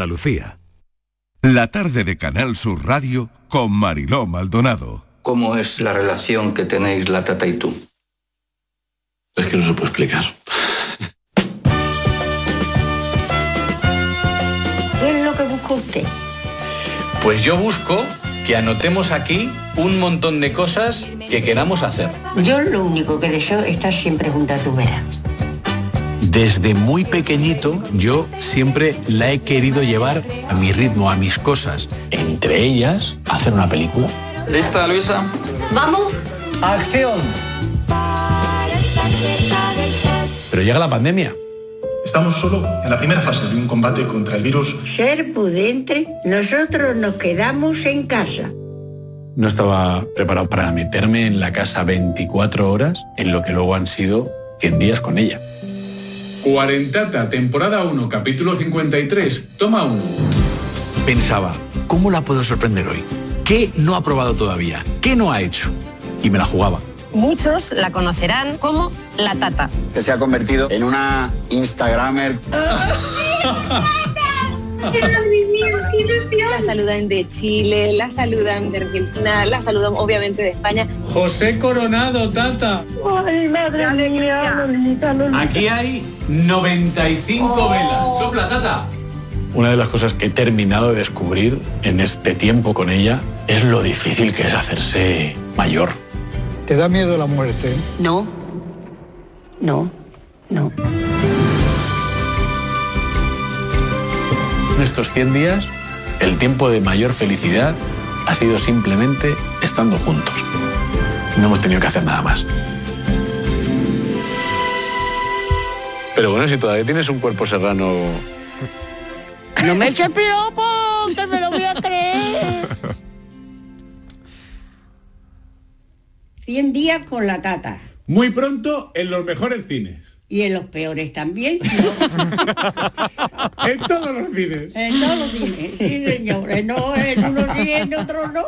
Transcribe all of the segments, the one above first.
Andalucía. La tarde de Canal Sur Radio con Mariló Maldonado. ¿Cómo es la relación que tenéis la tata y tú? Es que no se puede explicar. ¿Qué es lo que busca usted? Pues yo busco que anotemos aquí un montón de cosas que queramos hacer. Yo lo único que deseo es estar siempre junto a tu vera. Desde muy pequeñito yo siempre la he querido llevar a mi ritmo, a mis cosas. Entre ellas, hacer una película. ¿Lista, Luisa? ¡Vamos! ¡Acción! Pero llega la pandemia. Estamos solo en la primera fase de un combate contra el virus. Ser prudente, nosotros nos quedamos en casa. No estaba preparado para meterme en la casa 24 horas en lo que luego han sido 100 días con ella. Cuarentata, temporada 1, capítulo 53, toma 1. Pensaba, ¿cómo la puedo sorprender hoy? ¿Qué no ha probado todavía? ¿Qué no ha hecho? Y me la jugaba. Muchos la conocerán como la tata. Que se ha convertido en una Instagramer. La saludan de Chile, la saludan de Argentina, la saludan obviamente de España. José Coronado, tata. Ay, madre mía, Aquí hay 95 velas. ¡Sopla, tata! Una de las cosas que he terminado de descubrir en este tiempo con ella es lo difícil que es hacerse mayor. ¿Te da miedo la muerte? No, no, no. En estos 100 días, el tiempo de mayor felicidad ha sido simplemente estando juntos. No hemos tenido que hacer nada más. Pero bueno, si todavía tienes un cuerpo serrano... No me eches piropo, que me lo voy a creer. 100 días con la tata. Muy pronto en los mejores cines. Y en los peores también. En todos los cines. En todos los cines, sí señores. No, en unos sí, en otros no.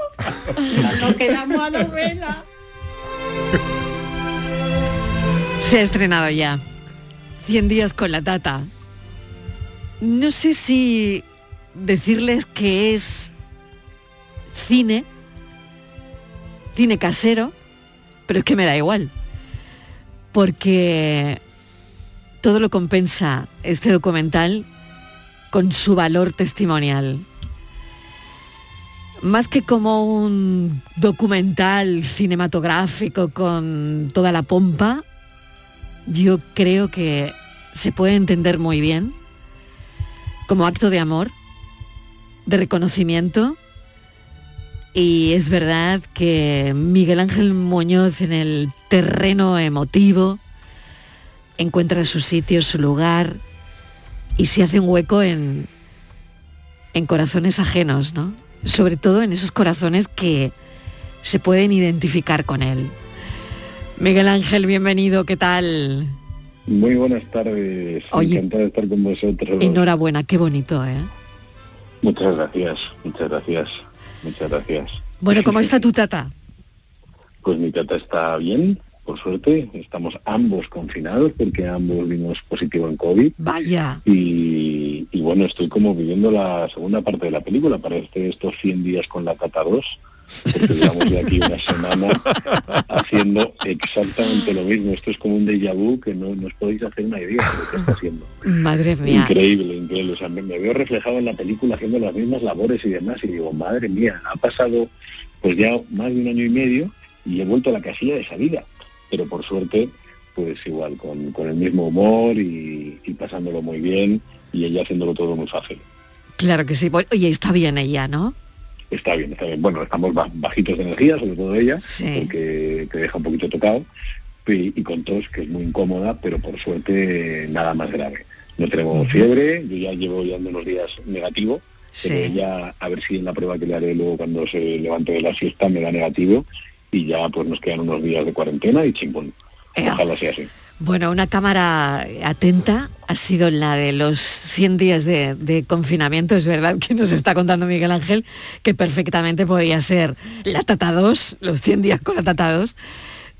Nos quedamos a dos velas. Se ha estrenado ya. 100 días con la tata. No sé si decirles que es cine, cine casero, pero es que me da igual. Porque todo lo compensa este documental con su valor testimonial. Más que como un documental cinematográfico con toda la pompa, yo creo que se puede entender muy bien como acto de amor, de reconocimiento. Y es verdad que Miguel Ángel Muñoz en el terreno emotivo encuentra su sitio, su lugar y se hace un hueco en, en corazones ajenos, ¿no? Sobre todo en esos corazones que se pueden identificar con él. Miguel Ángel, bienvenido, ¿qué tal? Muy buenas tardes, Oye, encantado de estar con vosotros. Enhorabuena, qué bonito, ¿eh? Muchas gracias, muchas gracias, muchas gracias. Bueno, ¿cómo está tu tata? Pues mi tata está bien, por suerte, estamos ambos confinados porque ambos vimos positivo en COVID. Vaya. Y, y bueno, estoy como viviendo la segunda parte de la película, parece estos 100 días con la Tata 2, porque llevamos de aquí una semana haciendo exactamente lo mismo. Esto es como un déjà vu que no, no os podéis hacer una idea de lo que está haciendo. Madre mía. Increíble, increíble. O sea, me, me veo reflejado en la película haciendo las mismas labores y demás y digo, madre mía, ha pasado pues ya más de un año y medio y he vuelto a la casilla de salida. Pero por suerte, pues igual, con, con el mismo humor y, y pasándolo muy bien y ella haciéndolo todo muy fácil. Claro que sí. Bueno, Oye, está bien ella, ¿no? Está bien, está bien. Bueno, estamos ba- bajitos de energía, sobre todo ella, Sí. porque te deja un poquito tocado y, y con tos, que es muy incómoda, pero por suerte nada más grave. No tenemos fiebre, yo ya llevo ya unos días negativo, pero ella a ver si en la prueba que le haré luego cuando se levante de la siesta me da negativo y ya pues nos quedan unos días de cuarentena y chimpón. Ea. Ojalá sea así. Bueno, una cámara atenta ha sido la de los 100 días de, de confinamiento. Es verdad que nos está contando Miguel Ángel que perfectamente podía ser la Tata 2, los 100 días con la Tata 2.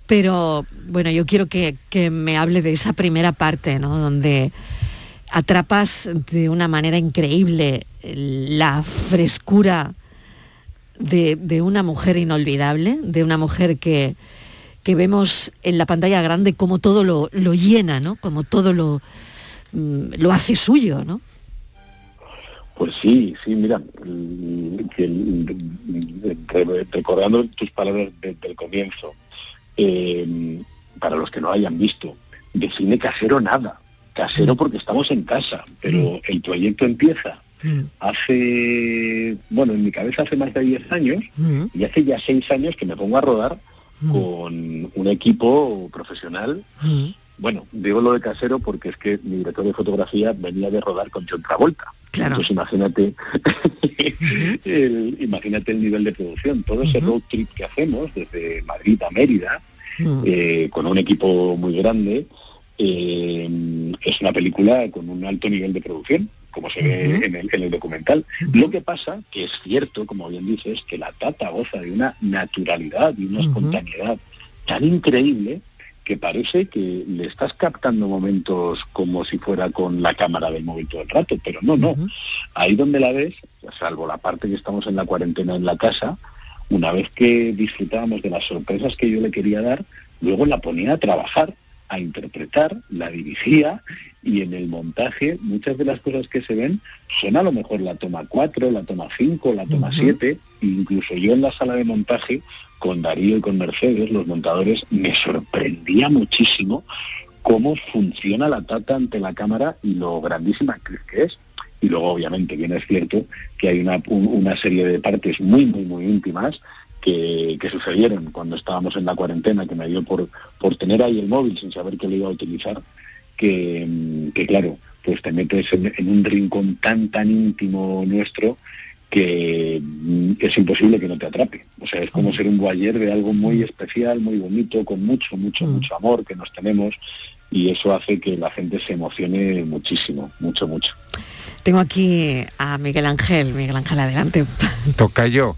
Pero bueno, yo quiero que, que me hable de esa primera parte, ¿no? Donde atrapas de una manera increíble la frescura de, una mujer inolvidable, de una mujer que, que, vemos en la pantalla grande como todo lo, llena, ¿no? Como todo lo, mm, lo hace suyo, ¿no? Pues sí, sí, mira, recordando tus palabras del comienzo, eh, para los que no hayan visto, de cine casero nada, casero mm. porque estamos en casa, pero mm. el proyecto empieza Mm. hace, bueno, en mi cabeza hace más de 10 años mm. y hace ya 6 años que me pongo a rodar mm. con un equipo profesional. Bueno, digo lo de casero porque es que mi director de fotografía venía de rodar con John Travolta. Entonces imagínate, el, imagínate el nivel de producción. Todo ese road trip que hacemos desde Madrid a Mérida, eh, con un equipo muy grande, eh, es una película con un alto nivel de producción como se ve en, el, documental. Lo que pasa, que es cierto, como bien dices, que la tata goza de una naturalidad y una espontaneidad tan increíble que parece que le estás captando momentos como si fuera con la cámara del móvil todo el rato, pero no, no. Ahí donde la ves, salvo la parte que estamos en la cuarentena en la casa, una vez que disfrutábamos de las sorpresas que yo le quería dar, luego la ponía a trabajar a interpretar, la dirigía y en el montaje muchas de las cosas que se ven son a lo mejor la toma 4, la toma 5, la toma 7, incluso yo en la sala de montaje con Darío y con Mercedes, los montadores, me sorprendía muchísimo cómo funciona la tata ante la cámara y lo grandísima que es. Y luego, obviamente, bien es cierto que hay una, una serie de partes muy, muy, muy íntimas que, sucedieron cuando estábamos en la cuarentena, que me dio por, por tener ahí el móvil sin saber que lo iba a utilizar, que, claro, pues te metes en, un rincón tan, tan íntimo nuestro que mm, es imposible que no te atrape. O sea, es como mm. ser un guayer de algo muy mm. especial, muy bonito, con mucho, mucho, mucho amor que nos tenemos y eso hace que la gente se emocione muchísimo, mucho, mucho. Tengo aquí a Miguel Ángel. Miguel Ángel, adelante. Toca yo.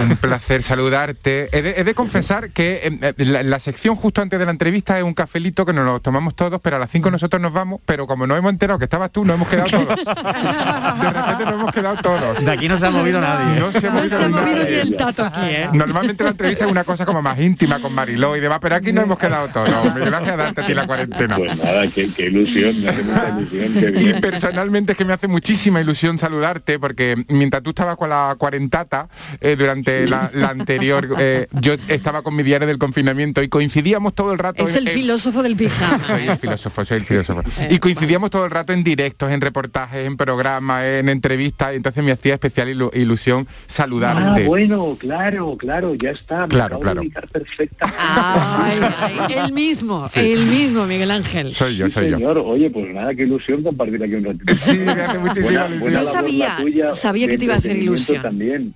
Un, placer saludarte. He de, confesar que em, eh, la, sección justo antes de la entrevista es un cafelito que nos lo tomamos todos, pero a las 5 nosotros nos vamos, pero como no hemos enterado que estabas tú, no hemos quedado todos. De repente nos hemos quedado todos. De aquí no se ha movido nadie. No se ha movido, ni el tato aquí, ¿eh? Normalmente la entrevista es una cosa como más íntima con Mariló y demás, pero aquí no hemos quedado todos. Gracias a darte a ti la cuarentena. Pues nada, qué, ilusión, me hace mucha ilusión. y personalmente es que me hace muchísima ilusión saludarte, porque mientras tú estabas con la cuarentata, eh, durante la, anterior, eh, yo estaba con mi diario del confinamiento y coincidíamos todo el rato. Es el filósofo del pijama. Soy el filósofo, soy el filósofo. Eh. y coincidíamos todo el rato en directos, en reportajes, en programas, en entrevistas, y entonces me hacía especial ilusión saludarte. Ah, bueno, claro, claro, ya está. claro, claro. Perfecta. Ay, el mismo, el mismo, Miguel Ángel. Soy yo, soy yo. Oye, pues nada, qué ilusión compartir aquí un ratito. Sí, me hace muchísima ilusión. yo sabía, sabía que te iba a hacer ilusión. También.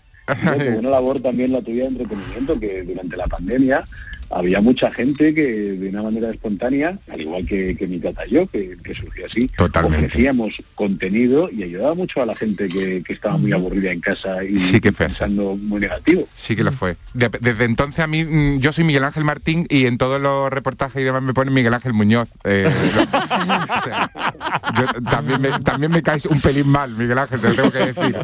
Una labor también la tuya de entretenimiento que durante la pandemia había mucha gente que de una manera espontánea, al igual que, mi tata y yo, que, surgió así, ofrecíamos contenido y ayudaba mucho a la gente que, estaba muy aburrida en casa y sí que pensando muy negativo. Sí que lo fue. desde entonces a mí, mm, yo soy Miguel Ángel Martín y en todos los reportajes y demás me ponen Miguel Ángel Muñoz. Eh, también, me, también me caes un pelín mal, Miguel Ángel, te lo tengo que decir.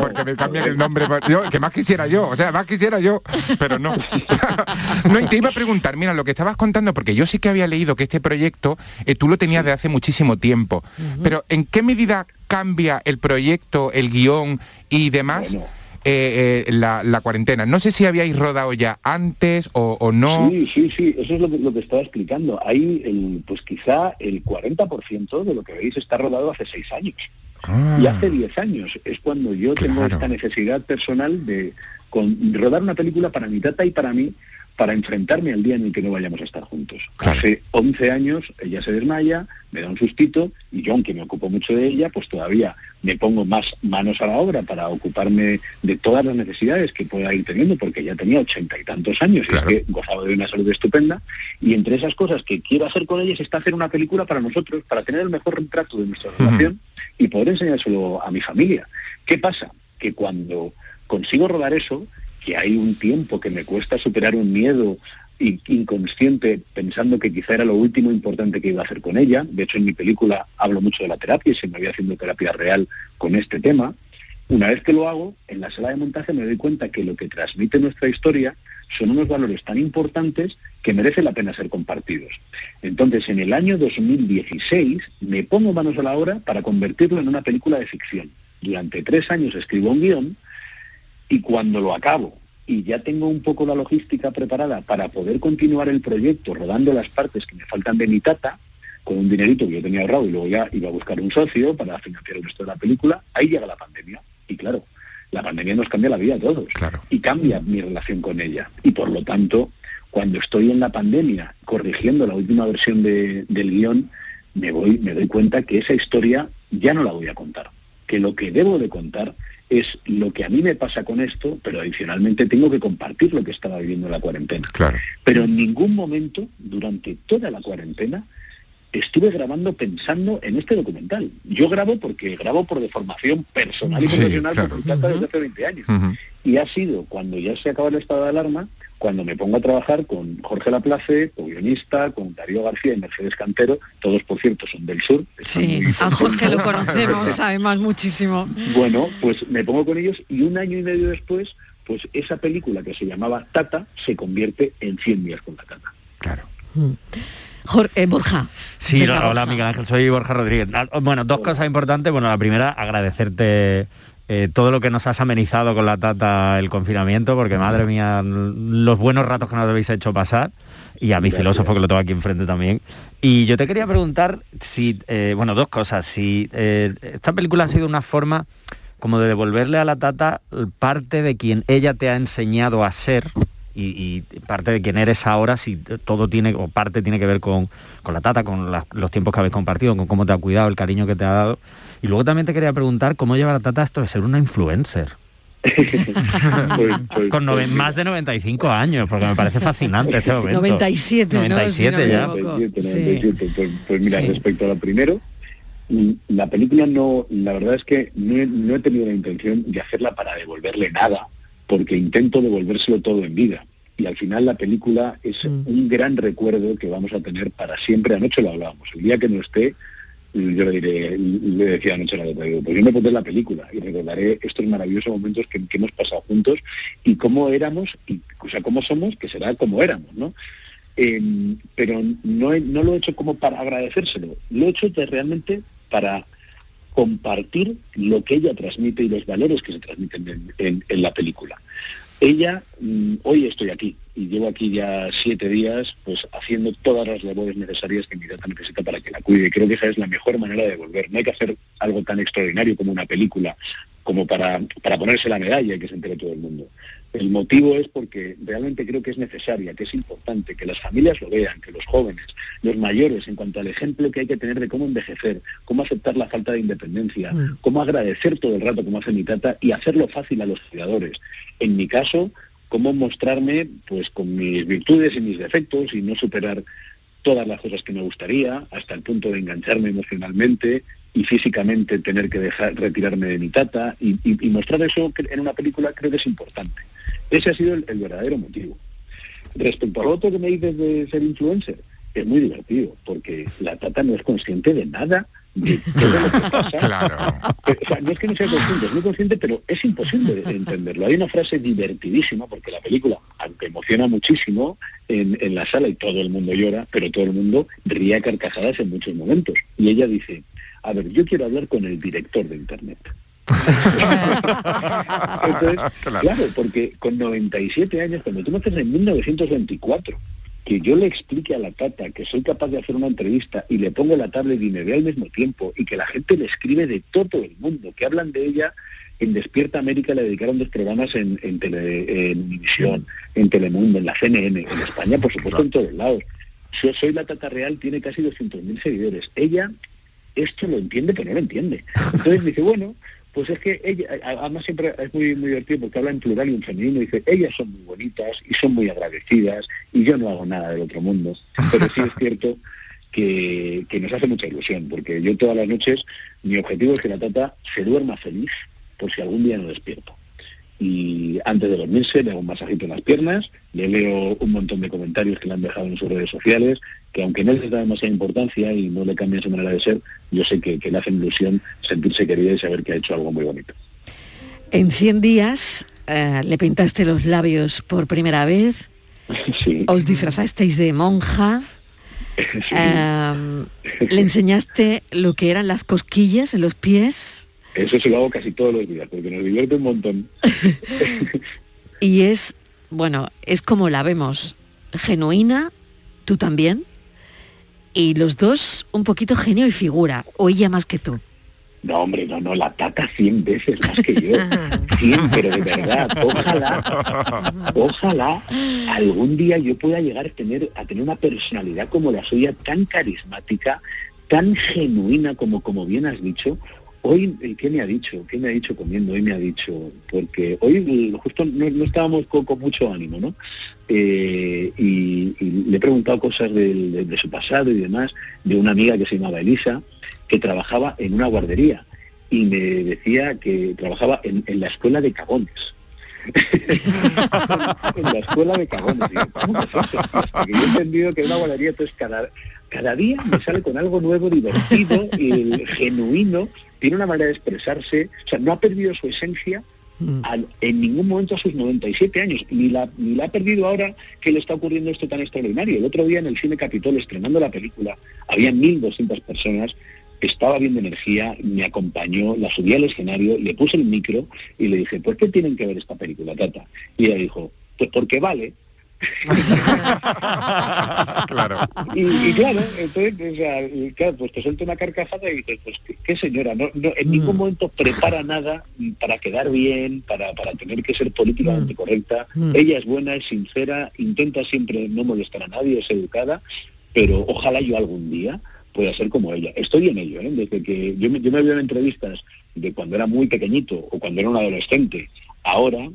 porque me cambian el nombre. que más quisiera yo, o sea, más quisiera yo, pero no. no, te preguntar, mira, lo que estabas contando, porque yo sí que había leído que este proyecto eh, tú lo tenías de hace muchísimo tiempo, pero ¿en qué medida cambia el proyecto, el guion y demás? Eh, eh, la, cuarentena. No sé si habíais rodado ya antes o, no. Sí, sí, sí, eso es lo que, estaba explicando. Ahí, el, pues quizá el 40% de lo que veis está rodado hace seis años. Y hace ah. diez años es cuando yo tengo esta necesidad personal de rodar una película para mi tata y para mí para enfrentarme al día en el que no vayamos a estar juntos. Hace 11 años ella se desmaya, me da un sustito y yo, aunque me ocupo mucho de ella, pues todavía me pongo más manos a la obra para ocuparme de todas las necesidades que pueda ir teniendo, porque ya tenía ochenta y tantos años y es que gozaba de una salud estupenda. Y entre esas cosas que quiero hacer con ella está hacer una película para nosotros, para tener el mejor retrato de nuestra relación y poder enseñárselo a mi familia. ¿Qué pasa? Que cuando consigo rodar eso, que hay un tiempo que me cuesta superar un miedo inconsciente pensando que quizá era lo último importante que iba a hacer con ella. De hecho, en mi película hablo mucho de la terapia y se me había haciendo terapia real con este tema. Una vez que lo hago, en la sala de montaje me doy cuenta que lo que transmite nuestra historia son unos valores tan importantes que merece la pena ser compartidos. Entonces, en el año 2016 me pongo manos a la obra para convertirlo en una película de ficción. Durante tres años escribo un guion y cuando lo acabo y ya tengo un poco la logística preparada para poder continuar el proyecto rodando las partes que me faltan de mi tata, con un dinerito que yo tenía ahorrado y luego ya iba a buscar un socio para financiar el resto de la película, ahí llega la pandemia. Y claro, la pandemia nos cambia la vida a todos y cambia mi relación con ella. Y por lo tanto, cuando estoy en la pandemia corrigiendo la última versión del guion, me, voy, me doy cuenta que esa historia ya no la voy a contar. Que lo que debo de contar es lo que a mí me pasa con esto, pero adicionalmente tengo que compartir lo que estaba viviendo en la cuarentena. Pero en ningún momento, durante toda la cuarentena, estuve grabando pensando en este documental. Yo grabo porque grabo por deformación personal y profesional por desde hace 20 años. Y ha sido cuando ya se acaba el estado de alarma, cuando me pongo a trabajar con Jorge Laplace, con guionista, con Darío García y Mercedes Cantero, todos por cierto son del sur. Sí, a Jorge lo conocemos además muchísimo. Bueno, pues me pongo con ellos y un año y medio después, pues esa película que se llamaba Tata se convierte en 100 días con la Tata. Claro. Mm. Jorge, eh, Borja. Sí, hola, Miguel Ángel, soy Borja Rodríguez. Ah, bueno, dos cosas importantes. Bueno, la primera, agradecerte eh, todo lo que nos has amenizado con la tata el confinamiento, porque madre mía, los buenos ratos que nos habéis hecho pasar, y a mi filósofo que lo tengo aquí enfrente también. Y yo te quería preguntar si, eh, bueno, dos cosas, si esta película ha sido una forma como de devolverle a la tata parte de quien ella te ha enseñado a ser, y, parte de quién eres ahora, si todo tiene, o parte tiene que ver con, la tata, con los tiempos que habéis compartido, con cómo te ha cuidado, el cariño que te ha dado. Y luego también te quería preguntar cómo lleva la tata esto de ser una influencer. Pues, pues, con pues más de 95 años, porque me parece fascinante este momento. 97, 97 ya. 97, Pues, mira, respecto a lo primero, mm, la película no, la verdad es que no he tenido la intención de hacerla para devolverle nada porque intento devolvérselo todo en vida. Y al final la película es mm. un gran recuerdo que vamos a tener para siempre. Anoche lo hablábamos. El día que no esté, yo le diré, le decía anoche a la pues yo me pondré la película y recordaré estos maravillosos momentos que, hemos pasado juntos y cómo éramos, y, o sea, cómo somos, que será como éramos, ¿no? Em, pero no, no lo he hecho como para agradecérselo, lo he hecho realmente para compartir lo que ella transmite y los valores que se transmiten en, la película. Ella, mm, hoy estoy aquí y llevo aquí ya siete días pues haciendo todas las labores necesarias que mi data necesita para que la cuide. Creo que esa es la mejor manera de volver. No hay que hacer algo tan extraordinario como una película, como para, para ponerse la medalla y que se entere todo el mundo. El motivo es porque realmente creo que es necesaria, que es importante que las familias lo vean, que los jóvenes, los mayores, en cuanto al ejemplo que hay que tener de cómo envejecer, cómo aceptar la falta de independencia, mm. cómo agradecer todo el rato como hace mi tata y hacerlo fácil a los cuidadores. En mi caso, cómo mostrarme pues con mis virtudes y mis defectos y no superar todas las cosas que me gustaría, hasta el punto de engancharme emocionalmente y físicamente tener que dejar retirarme de mi tata y mostrar eso en una película creo que es importante. Ese ha sido el, verdadero motivo. Respecto al otro que me dices de ser influencer, es muy divertido, porque la tata no es consciente de nada de todo lo que pasa. O sea, no es que no sea consciente, es muy consciente, pero es imposible entenderlo. Hay una frase divertidísima, porque la película, aunque emociona muchísimo en, en la sala y todo el mundo llora, pero todo el mundo ríe a carcajadas en muchos momentos. Y ella dice, a ver, yo quiero hablar con el director de Internet. claro. porque con 97 años, cuando tú me haces en 1924, que yo le explique a la tata que soy capaz de hacer una entrevista y le pongo la tablet y me ve al mismo tiempo y que la gente le escribe de todo el mundo, que hablan de ella en Despierta América le dedicaron dos programas en, en, tele, en en Telemundo, en la CNN, en España, por supuesto, en todos lados. Yo soy la Tata Real, tiene casi 200.000 seguidores. Ella esto lo entiende, pero no lo entiende. Entonces dice, bueno, pues es que ella, además siempre es muy, muy divertido porque habla en plural y en femenino, y dice, ellas son muy bonitas y son muy agradecidas y yo no hago nada del otro mundo. Pero sí es cierto que, que nos hace mucha ilusión, porque yo todas las noches, mi objetivo es que la tata se duerma feliz por si algún día no despierto. Y antes de dormirse le hago un masajito en las piernas, le leo un montón de comentarios que le han dejado en sus redes sociales, que aunque no les da demasiada importancia y no le cambian su manera de ser, yo sé que, que le hacen ilusión sentirse querida y saber que ha hecho algo muy bonito. En 100 días eh, le pintaste los labios por primera vez, Sí. os disfrazasteis de monja, eh, le enseñaste lo que eran las cosquillas en los pies Eso se lo hago casi todos los días, porque nos divierte un montón. y es, bueno, es como la vemos, genuina, tú también, y los dos un poquito genio y figura, o ella más que tú. No, hombre, no, no, la tata 100 veces más que yo. 100, pero de verdad, ojalá, ojalá algún día yo pueda llegar a tener, a tener una personalidad como la suya, tan carismática, tan genuina como, como bien has dicho. Hoy, ¿qué me ha dicho? ¿Qué me ha dicho comiendo? Hoy me ha dicho, porque hoy justo no, estábamos con, mucho ánimo, ¿no? Eh, y, le he preguntado cosas de, su pasado y demás, de una amiga que se llamaba Elisa, que trabajaba en una guardería y me decía que trabajaba en, la escuela de cagones. en la escuela de cagones. Porque yo he entendido que una guardería entonces cada, cada día me sale con algo nuevo, divertido, y genuino, tiene una manera de expresarse, o sea, no ha perdido su esencia al- en ningún momento a sus 97 años, ni la, ni la ha perdido ahora que le está ocurriendo esto tan extraordinario. El otro día en el Cine Capitol, estrenando la película, había 1.200 personas, estaba viendo energía, me acompañó, la subí al escenario, le puse el micro y le dije, ¿por qué tienen que ver esta película, Tata? Y ella dijo, pues porque vale. Claro. Y, y claro, entonces, o sea, y claro, pues te suelta una carcajada y dices, pues qué, qué señora, no, no, en ningún momento prepara nada para quedar bien, para, para tener que ser políticamente correcta. Mm. Ella es buena, es sincera, intenta siempre no molestar a nadie, es educada, pero ojalá yo algún día pueda ser como ella. Estoy en ello, ¿eh? desde que yo me, yo me veo en entrevistas de cuando era muy pequeñito o cuando era un adolescente, ahora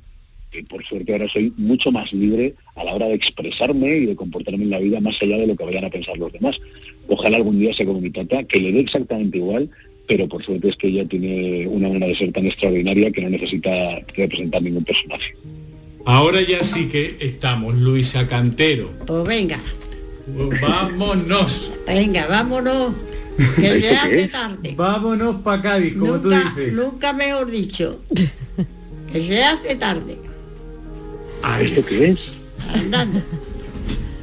que por suerte ahora soy mucho más libre a la hora de expresarme y de comportarme en la vida más allá de lo que vayan a pensar los demás. Ojalá algún día sea como mi tata, que le dé exactamente igual, pero por suerte es que ella tiene una manera de ser tan extraordinaria que no necesita representar ningún personaje. Ahora ya sí que estamos, Luisa Cantero. Pues venga, Vámonos. venga, vámonos. Que ¿Esto se hace tarde. Vámonos para Cádiz, como tú dices. nunca mejor dicho. Que se hace tarde. ¿Esto qué es? Andando.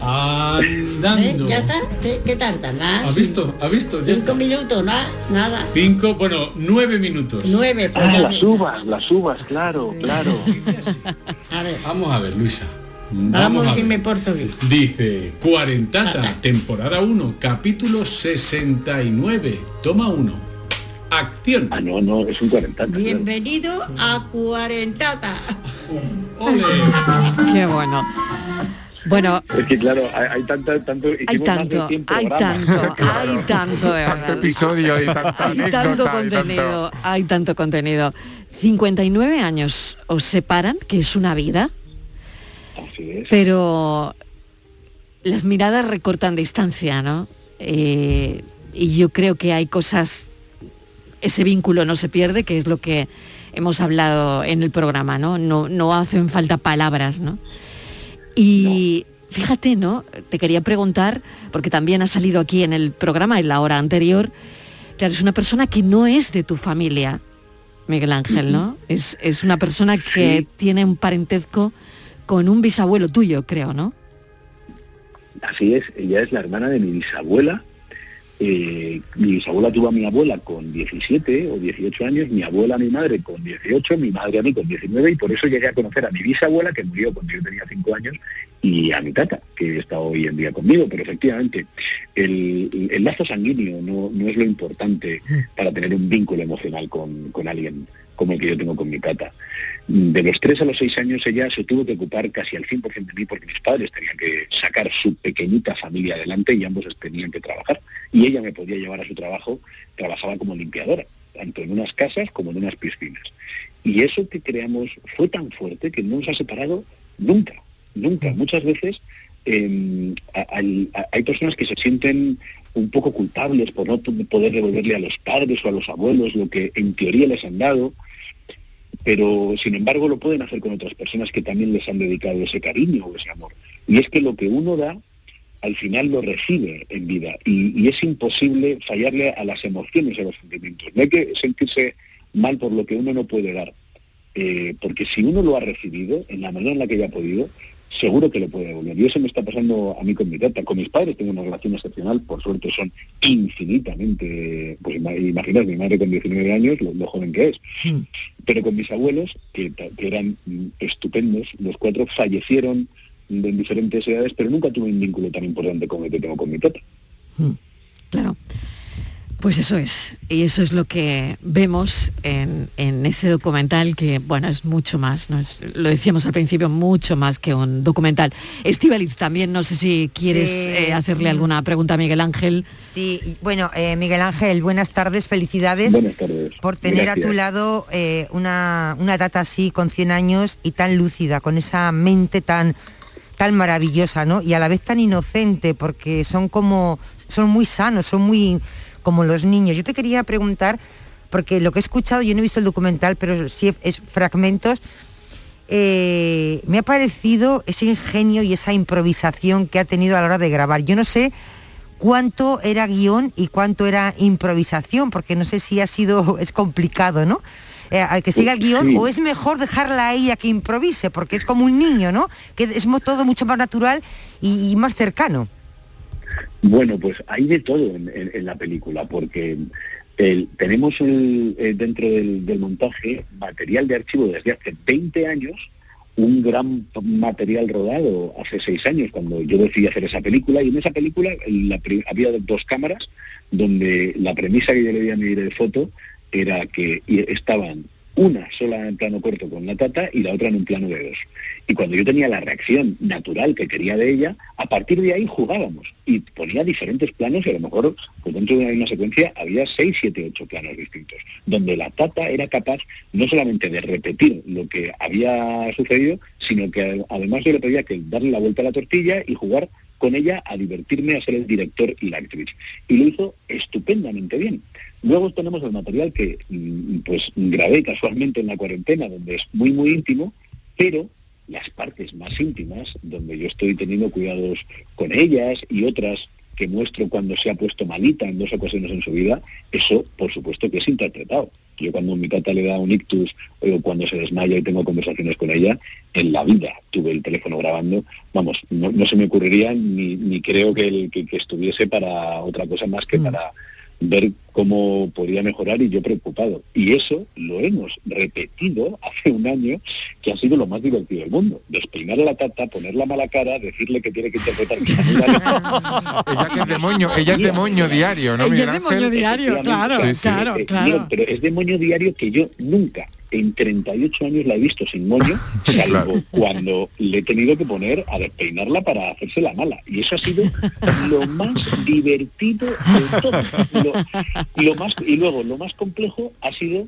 Andando. ¿Eh? ¿Ya está? ¿Qué, qué tarda? Nada. ¿Has visto? ¿Has visto? Ya Cinco está. minutos, nada, nada. Cinco, bueno, nueve minutos. Nueve, pues Ah, ya las uvas, las uvas, claro, claro. A ver, Vamos a ver, Luisa. vamos Vamos a si me porto bien. Dice, Cuarentata, temporada 1, capítulo 69. Toma uno. Acción. Ah, no, no, es un cuarentata. Bienvenido a Cuarentata. Qué bueno. Bueno, Es que claro, hay, hay tanta, tanto, hay tanto, 100 hay tanto, hay tanto de Tanto verdad. episodio y tanta Hay tanto contenido, hay tanto contenido. 59 años os separan, que es una vida, Así es. pero las miradas recortan distancia, ¿no? Eh, y yo creo que hay cosas, ese vínculo no se pierde, que es lo que hemos hablado en el programa, ¿no? No, no hacen falta palabras, ¿no? Y fíjate, ¿no? Te quería preguntar, porque también ha salido aquí en el programa en la hora anterior, claro, es una persona que no es de tu familia, Miguel Ángel, ¿no? Es, es una persona que Sí. tiene un parentesco con un bisabuelo tuyo, creo, ¿no? Así es, ella es la hermana de mi bisabuela. Eh, mi bisabuela tuvo a mi abuela con 17 o 18 años, mi abuela a mi madre con 18, mi madre a mí con 19 y por eso llegué a conocer a mi bisabuela que murió cuando yo tenía 5 años y a mi tata que está hoy en día conmigo. Pero efectivamente, el, el lazo sanguíneo no, no es lo importante para tener un vínculo emocional con, con alguien como el que yo tengo con mi tata. De los 3 a los 6 años ella se tuvo que ocupar casi al 100% de mí porque mis padres tenían que sacar su pequeñita familia adelante y ambos tenían que trabajar. Y ella me podía llevar a su trabajo, trabajaba como limpiadora, tanto en unas casas como en unas piscinas. Y eso que creamos fue tan fuerte que no nos ha separado nunca, nunca. Muchas veces eh, hay, a- hay personas que se sienten un poco culpables por no poder devolverle a los padres o a los abuelos lo que en teoría les han dado, pero sin embargo lo pueden hacer con otras personas que también les han dedicado ese cariño o ese amor. Y es que lo que uno da, al final lo recibe en vida y, es imposible fallarle a las emociones a los sentimientos. No hay que sentirse mal por lo que uno no puede dar, eh, porque si uno lo ha recibido en la manera en la que haya podido, seguro que lo puede devolver. Y eso me está pasando a mí con mi tata. Con mis padres tengo una relación excepcional, por suerte son infinitamente, pues imaginad, mi madre con 19 años, lo, joven que es. Hmm. Pero con mis abuelos, que, eran estupendos, los cuatro fallecieron en diferentes edades, pero nunca tuve un vínculo tan importante como el que tengo con mi tata. Hmm. Claro. Pues eso es, y eso es lo que vemos en, ese documental que, bueno, es mucho más, ¿no? es, lo decíamos al principio, mucho más que un documental. Estivaliz, también no sé si quieres eh, hacerle alguna pregunta a Miguel Ángel. Sí, bueno, eh, Miguel Ángel, buenas tardes, felicidades por tener a tu lado eh, una, una data así con 100 años y tan lúcida, con esa mente tan tan maravillosa, ¿no? Y a la vez tan inocente, porque son como, son muy sanos, son muy como los niños. Yo te quería preguntar, porque lo que he escuchado, yo no he visto el documental, pero sí es fragmentos, eh, me ha parecido ese ingenio y esa improvisación que ha tenido a la hora de grabar. Yo no sé cuánto era guion y cuánto era improvisación, porque no sé si ha sido, es complicado, ¿no? Eh, al que siga el guion, o es mejor dejarla a ella que improvise, porque es como un niño, ¿no? Que es todo mucho más natural y más cercano. Bueno, pues hay de todo en, la película, porque tenemos eh, dentro del, montaje material de archivo desde hace 20 años, un gran material rodado hace seis años cuando yo decidí hacer esa película y en esa película había dos cámaras donde la premisa que yo le di a mi de foto era que estaban una sola en plano corto con la tata y la otra en un plano de dos. Y cuando yo tenía la reacción natural que quería de ella, a partir de ahí jugábamos y ponía diferentes planos y a lo mejor pues dentro de una misma secuencia había seis, siete, ocho planos distintos, donde la tata era capaz no solamente de repetir lo que había sucedido, sino que además yo le pedía que darle la vuelta a la tortilla y jugar con ella a divertirme, a ser el director y la actriz. Y lo hizo estupendamente bien. Luego tenemos el material que mm, pues grabé casualmente en la cuarentena, donde es muy, muy íntimo, pero las partes más íntimas, donde yo estoy teniendo cuidados con ellas y otras que muestro cuando se ha puesto malita en dos ocasiones en su vida, eso por supuesto que es interpretado. Yo cuando mi tata le da un ictus o cuando se desmaya y tengo conversaciones con ella, en la vida tuve el teléfono grabando. Vamos, no, se me ocurriría ni, creo que, que, estuviese para otra cosa más que mm. para ver cómo podía mejorar y yo preocupado. Y eso lo hemos repetido hace un año, que ha sido lo más divertido del mundo. Despeinar a la tata, poner la mala cara, decirle que tiene que interpretar que Ella que es demonio, ella es demonio diario, ¿no? Ella es demonio diario, claro, claro, eh, claro. pero es demonio diario que yo nunca en 38 años la he visto sin moño, salvo cuando le he tenido que poner a despeinarla para hacerse la mala. Y eso ha sido lo más divertido de todo. Lo, más, y luego, lo más complejo ha sido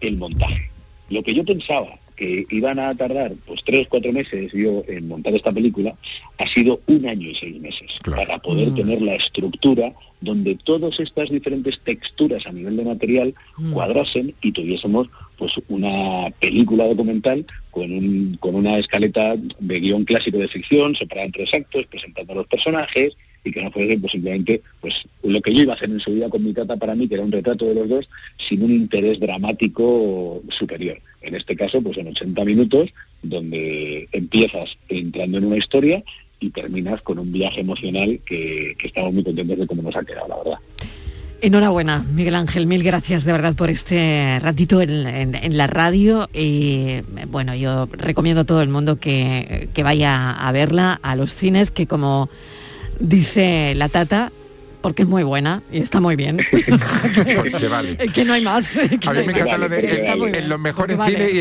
el montaje. Lo que yo pensaba que iban a tardar pues tres, cuatro meses yo en montar esta película, ha sido un año y seis meses para poder mm. tener la estructura donde todas estas diferentes texturas a nivel de material mm. cuadrasen y tuviésemos pues una película documental con, un, con una escaleta de guion clásico de ficción, separada en tres actos, presentando a los personajes y que no fuese pues, simplemente pues, lo que yo iba a hacer en su vida con mi tata para mí, que era un retrato de los dos, sin un interés dramático superior. En este caso, pues en 80 minutos, donde empiezas entrando en una historia y terminas con un viaje emocional que, estamos muy contentos de cómo nos ha quedado, la verdad. Enhorabuena, Miguel Ángel, mil gracias de verdad por este ratito en, la radio y bueno, yo recomiendo a todo el mundo que, que vaya a verla a los cines, que como dice la Tata, porque es muy buena y está muy bien. porque vale. Que no hay más. a mí me encanta lo de en, los mejores cines y,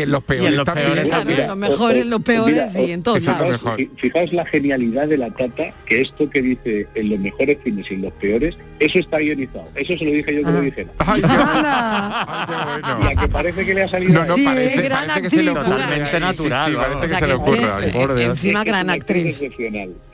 en los peores. en los peores, en los mejores, en los peores y en todos lados. Fijaos la genialidad de la tata, que esto que dice en los mejores cines y en los peores, eso está guionizado. Eso se lo dije yo que lo ah. dije. Ay, La que parece que le ha salido... No, no, parece, parece que se le ocurre. Totalmente natural. Sí, parece que se le ocurre. Encima gran actriz.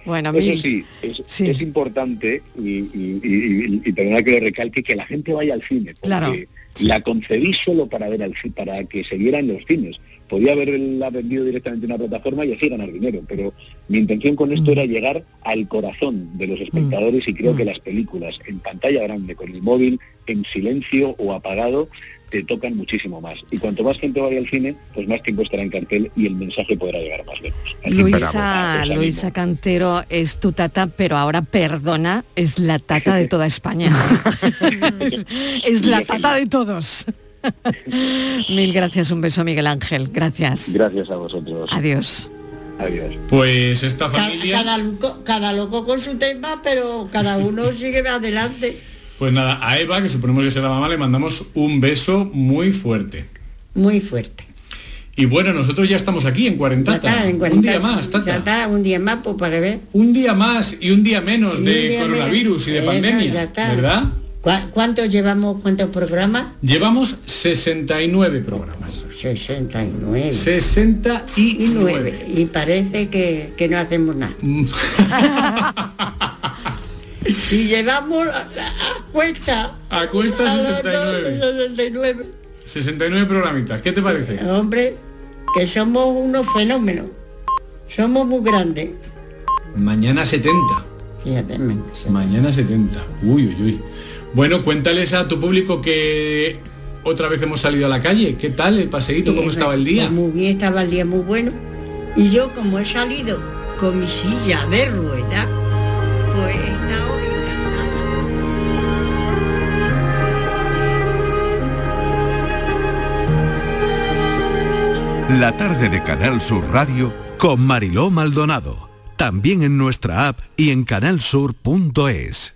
Bueno, Eso sí es, es importante y, y, y, que lo recalque que la gente vaya al cine, porque La concedí solo para ver al para que se viera en los cines. Podía haberla vendido directamente en una plataforma y así ganar dinero, pero mi intención con esto era llegar al corazón de los espectadores y creo que las películas en pantalla grande, con el móvil en silencio o apagado, te tocan muchísimo más. Y cuanto más gente vaya al cine, pues más tiempo estará en cartel y el mensaje podrá llegar más lejos. Luisa, Luisa Cantero es tu tata, pero ahora perdona, es la tata de toda España. es, la tata de todos. Mil gracias, un beso Miguel Ángel, gracias. Gracias a vosotros. Adiós. Adiós. Pues esta familia... Cada, loco, cada loco con su tema, pero cada uno sigue adelante. Pues nada, a Eva, que suponemos que será la mamá, le mandamos un beso muy fuerte. Muy fuerte. Y bueno, nosotros ya estamos aquí en Cuarentata. Un día más, Tata. Ya está, un día más, pues para ver. Un día más y un día menos de coronavirus y de pandemia, ¿verdad? ¿Cuántos llevamos, cuántos programas? Llevamos 69 programas. 69. 69. Y parece que, que no hacemos nada. y llevamos a, cuesta. A cuesta 69. 69. 69 programitas. ¿Qué te parece? Hombre, que somos unos fenómenos. Somos muy grandes. Mañana 70. Fíjate, mañana 70. Uy, uy, uy. Bueno, cuéntales a tu público que otra vez hemos salido a la calle. ¿Qué tal el paseíto? ¿Cómo estaba el día? Muy bien, estaba el día muy bueno. Y yo como he salido con mi silla de rueda, pues La tarde de Canal Sur Radio con Mariló Maldonado. También en nuestra app y en canalsur.es.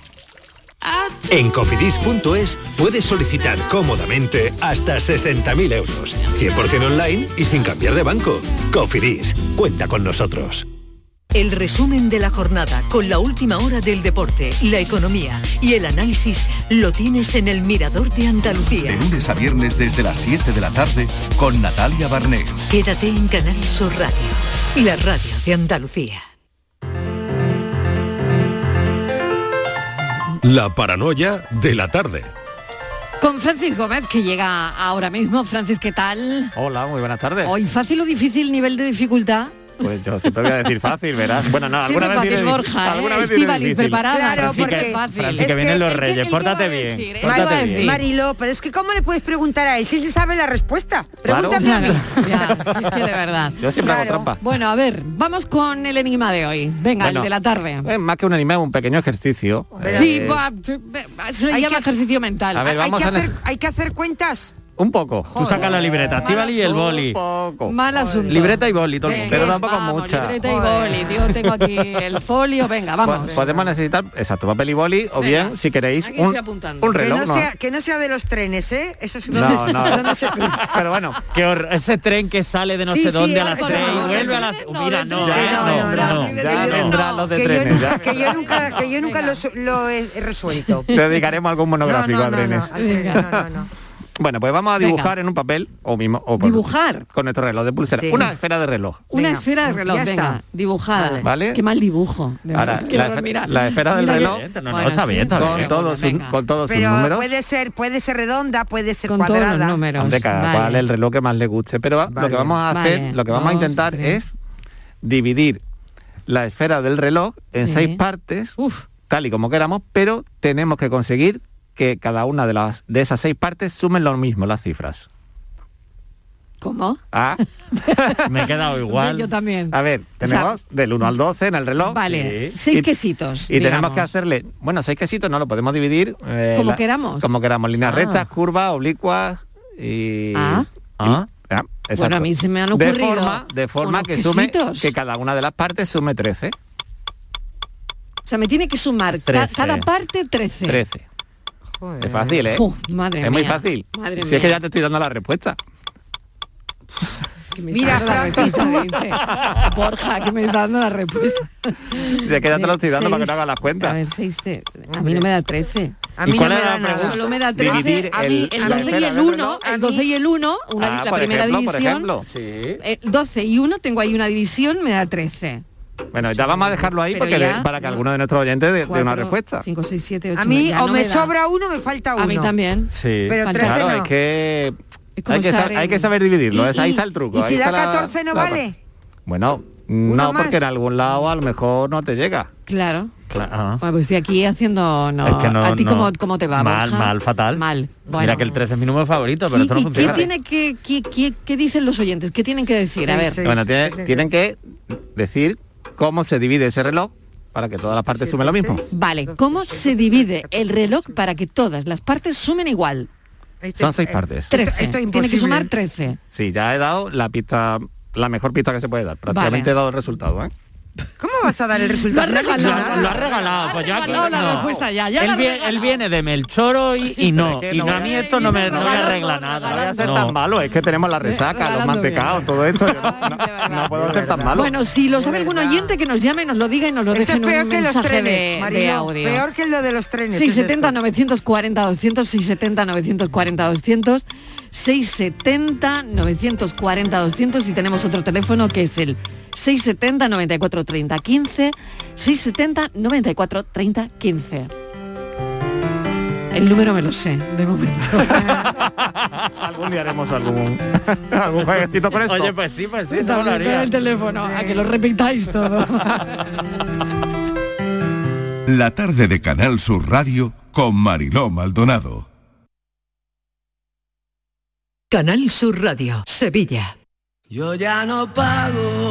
En cofidis.es puedes solicitar cómodamente hasta 60.000 euros, 100% online y sin cambiar de banco. Cofidis, cuenta con nosotros. El resumen de la jornada con la última hora del deporte, la economía y el análisis lo tienes en el Mirador de Andalucía. De lunes a viernes desde las 7 de la tarde con Natalia Barnés. Quédate en Canal Sur Radio, la radio de Andalucía. La paranoia de la tarde. Con Francis Gómez, que llega ahora mismo. Francis, ¿qué tal? Hola, muy buenas tardes. Hoy fácil o difícil nivel de dificultad. Pues yo siempre voy a decir fácil, verás. Bueno, no, alguna vez fácil, Borja, ¿eh? vez preparada. Claro, porque que, fácil. Francis, que vienen los reyes, pórtate bien. Pórtate bien. Marilo, pero es que ¿cómo le puedes preguntar a él si él sabe la respuesta? Pregúntame claro. a mí. Ya, sí, que de verdad. Yo siempre claro. hago trampa. Bueno, a ver, vamos con el enigma de hoy. Venga, bueno, el de la tarde. Es más que un enigma, un pequeño ejercicio. Sí, eh, se le llama que, ejercicio mental. A ver, vamos hay, que a hacer, hay que hacer cuentas. Un poco. Joder, Tú sacas la libreta, Estivali y el boli. Poco. Mal asunto. Libreta y boli, todo, pero tampoco vamos, mucha. Libreta y boli, tío, tengo aquí el folio, venga, vamos. Podemos necesitar, exacto, papel y boli, o venga. bien, si queréis, un, un, reloj. Que no, sea, que no, sea, de los trenes, ¿eh? Eso es no, no. se pero bueno, que ese tren que sale de no sí, sé dónde a las 3 y vuelve a las... Mira, no, no, no, ya vendrán los de trenes. Que yo nunca, que yo nunca lo he resuelto. Te dedicaremos algún monográfico a trenes. No, no, no. Bueno, pues vamos a dibujar Venga. en un papel o mismo o dibujar con nuestro reloj de pulsera. Sí. Una esfera de reloj. Una venga. esfera de reloj, ya venga, está. dibujada. ¿Vale? Qué mal dibujo. Ahora, la, la, esfera del reloj no, no, bueno, está bien, está con, bien. Todos sus, con todos sus números. puede ser, puede ser redonda, puede ser con cuadrada. Todos los números. De cada vale. cual el reloj que más le guste. Pero vale. lo que vamos a hacer, vale. lo que vamos Dos, a intentar tres. es dividir la esfera del reloj en sí. seis partes, Uf. tal y como queramos, pero tenemos que conseguir que cada una de las de esas seis partes sumen lo mismo las cifras. ¿Cómo? Ah, me he quedado igual. Yo también. A ver, tenemos del 1 al 12 en el reloj. Vale, Sí. seis Y- quesitos. Y tenemos que hacerle, bueno, seis quesitos no lo podemos dividir. eh, Como queramos. Como queramos, líneas Ah. rectas, curvas, oblicuas y... Ah. Ah, exacto. Bueno, a mí se me han De ocurrido forma, de forma que sume, que cada una de las partes sume 13. O sea, me tiene que sumar ca- cada parte 13. 13. Es fácil, ¿eh? Uf, madre es muy mía. fácil. Madre si es que mía. ya te estoy dando la respuesta. Que me Mira, la Francis, respuesta, dice. Borja, que me está dando la respuesta. Si es que ya te lo estoy dando para que no Seis- hagas las A cuentas. ver, seis te- a mí no me da 13. A ¿Y mí cuál no me da nada. pregunta? Solo me da 13. Dividir a mí el- el, la 12 y el del 1, reloj. el 12 y el 1, una, Ah, la por primera ejemplo, por división. ejemplo. Sí. El 12 y 1 tengo ahí una división, me da 13. Bueno, ya vamos a dejarlo ahí porque ya, para que ¿no? alguno de nuestros oyentes dé una respuesta. 5, 6, 7, 8. A mí o me, sobra uno me falta uno. A mí también. Sí, Pero Falta- 13 claro, no. hay que hay que, estar sa- hay que saber dividirlo, Y- es- ahí está el truco. ¿Y ahí si está da la- 14 no la- vale? Bueno, ¿Uno no, más? porque en algún lado a lo mejor no te llega. Claro. Claro. Bueno, pues estoy aquí haciendo... No, Es que no- ¿A ti no. cómo, cómo te va, Mal, Borja? mal, fatal. Mal. Bueno. Mira que el 13 es mi número favorito, pero ¿Y, esto no qué, funciona. tiene que, qué, qué- qué dicen los oyentes? ¿Qué tienen que decir? A ver. Bueno, tiene- tienen que decir cómo se divide ese reloj para que todas las partes sumen lo mismo. Vale, ¿cómo se divide el reloj para que todas las partes sumen igual? Son seis partes. 13. esto es Tiene que sumar 13. Sí, ya he dado la pista, la mejor pista que se puede dar. Prácticamente he dado el resultado, ¿eh? ¿Cómo vas a dar el resultado? Lo has regalado. Lo ha regalado, pues ya regalado la no. respuesta ya, ya él, la has vie- regalado. él viene de Melchoro y, y no, Es que y no a mí esto no me, no me arregla nada. No voy a ser No. tan malo, es que tenemos la resaca, los mantecados, todo esto. no, puedo ser tan malo. Bueno, si lo sabe algún oyente que nos llame, nos lo diga y nos lo deje en un peor que los mensaje trenes, de, audio. Peor que lo de los trenes. es 670 esto. 940 200 670 940 200 670 940 200 y tenemos otro teléfono que es el 670 94 30 15 670 94 30 15 el número me lo sé de momento Algún día haremos algún, algún jueguecito con esto. Oye, pues sí, pues sí, no lo haría. el teléfono a que lo repitáis todo La tarde de Canal Sur Radio con Mariló Maldonado. Canal Sur Radio, Sevilla. Yo ya no pago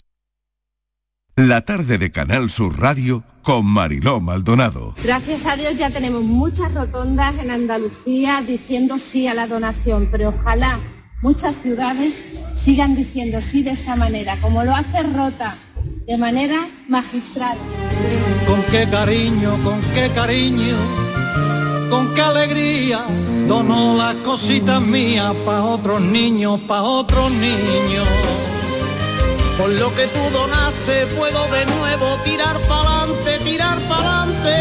La tarde de Canal Sur Radio con Mariló Maldonado. Gracias a Dios ya tenemos muchas rotondas en Andalucía diciendo sí a la donación, pero ojalá muchas ciudades sigan diciendo sí de esta manera, como lo hace Rota, de manera magistral. Con qué cariño, con qué cariño, con qué alegría, dono las cositas mías pa' otros niños, pa' otros niños. Por lo que tú donaste puedo de nuevo tirar pa'lante, tirar pa'lante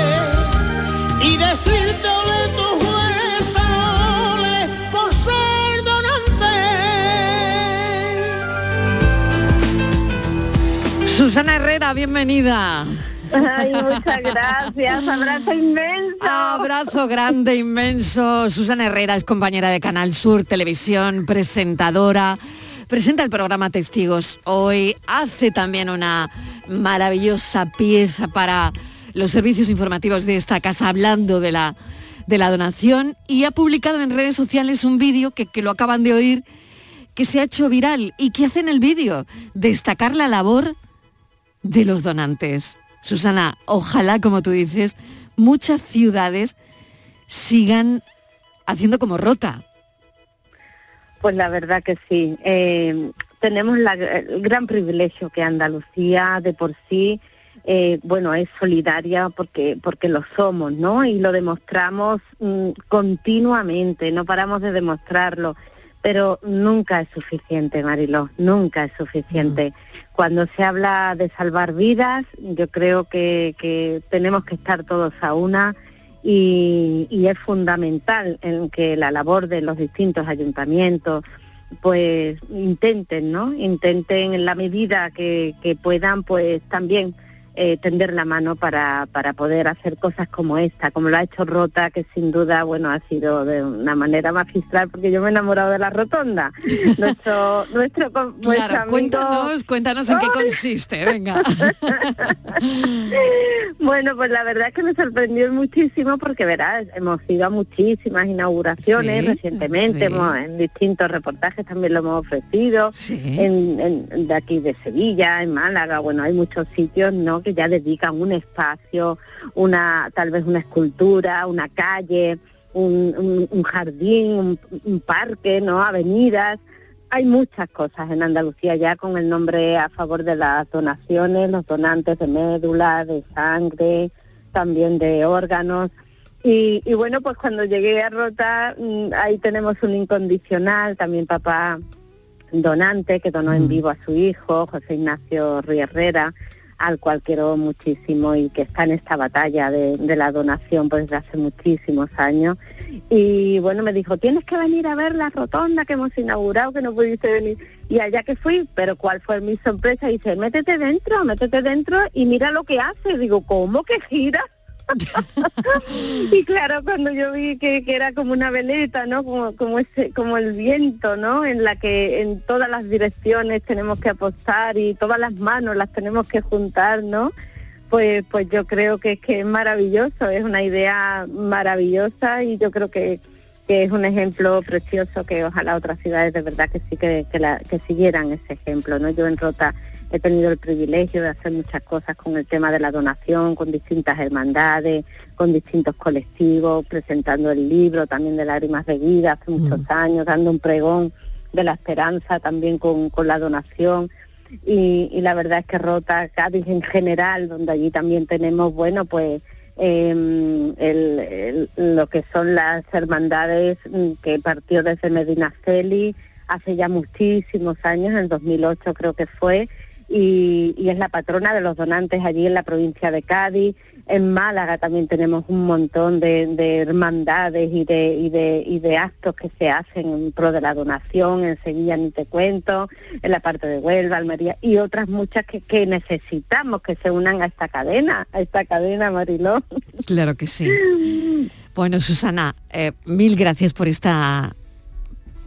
y decirte ole tu jueza, ole por ser donante. Susana Herrera, bienvenida. Ay, muchas gracias. Abrazo inmenso. Abrazo grande, inmenso. Susana Herrera es compañera de Canal Sur Televisión, presentadora. Presenta el programa Testigos. Hoy hace también una maravillosa pieza para los servicios informativos de esta casa hablando de la, de la donación y ha publicado en redes sociales un vídeo que, que lo acaban de oír que se ha hecho viral. ¿Y qué hace en el vídeo? Destacar la labor de los donantes. Susana, ojalá, como tú dices, muchas ciudades sigan haciendo como rota. Pues la verdad que sí. Eh, tenemos la- el gran privilegio que Andalucía de por sí, eh, bueno, es solidaria porque porque lo somos, ¿no? Y lo demostramos mm, continuamente, no paramos de demostrarlo. pero nunca es suficiente, Mariló, nunca es suficiente. Cuando se habla de salvar vidas, yo creo que, que tenemos que estar todos a una y, y, es fundamental en que la labor de los distintos ayuntamientos pues intenten, ¿no? Intenten en la medida que, que puedan pues también eh, tender la mano para, para poder hacer cosas como esta, como lo ha hecho Rota, que sin duda, bueno, ha sido de una manera magistral, porque yo me he enamorado de la rotonda. Nuestro, nuestro, claro, cuéntanos, cuéntanos en qué consiste, venga. bueno, pues la verdad es que me sorprendió muchísimo porque verás, hemos ido a muchísimas inauguraciones recientemente, en distintos reportajes también lo hemos ofrecido, en, de aquí de Sevilla, en Málaga, bueno, hay muchos sitios, ¿no? que ya dedican un espacio, una tal vez una escultura, una calle, un, jardín, un, parque, ¿no? Avenidas. Hay muchas cosas en Andalucía ya con el nombre a favor de las donaciones, los donantes de médula, de sangre, también de órganos. Y, y bueno, pues cuando llegué a Rota, mm, ahí tenemos un incondicional, también papá donante que donó en mm. vivo a su hijo, José Ignacio Ruiz Herrera, al cual quiero muchísimo y que está en esta batalla de, la donación pues desde hace muchísimos años. Y bueno, me dijo, tienes que venir a ver la rotonda que hemos inaugurado, que no pudiste venir. Y allá que fui, pero ¿cuál fue mi sorpresa? dice, métete dentro, métete dentro y mira lo que hace. Digo, ¿cómo que gira? y claro, cuando yo vi que, era como una veleta, ¿no? Como, como, ese, como el viento, ¿no? En la que en todas las direcciones tenemos que apostar y todas las manos las tenemos que juntar, ¿no? Pues, pues yo creo que es que es maravilloso, es una idea maravillosa y yo creo que, que es un ejemplo precioso que ojalá otras ciudades de verdad que sí que, que, que siguieran ese ejemplo, ¿no? Yo en Rota he tenido el privilegio de hacer muchas cosas con el tema de la donación, con distintas hermandades, con distintos colectivos, presentando el libro también de Lágrimas de Vida hace muchos años, dando un pregón de la esperanza también con, la donación. Y, la verdad es que Rota, Cádiz en general, donde allí también tenemos, bueno, pues em, lo que son las hermandades mm, que partió desde Medina Celi hace ya muchísimos años, en 2008 creo que fue, y, es la patrona de los donantes allí en la provincia de Cádiz. En Málaga también tenemos un montón de, hermandades y de, y, de, y de actos que se hacen en pro de la donación, en Sevilla ni te cuento, en la parte de Huelva, Almería y otras muchas que, que necesitamos que se unan a esta cadena, a esta cadena Mariló. Claro que sí. Bueno, Susana, eh, mil gracias por esta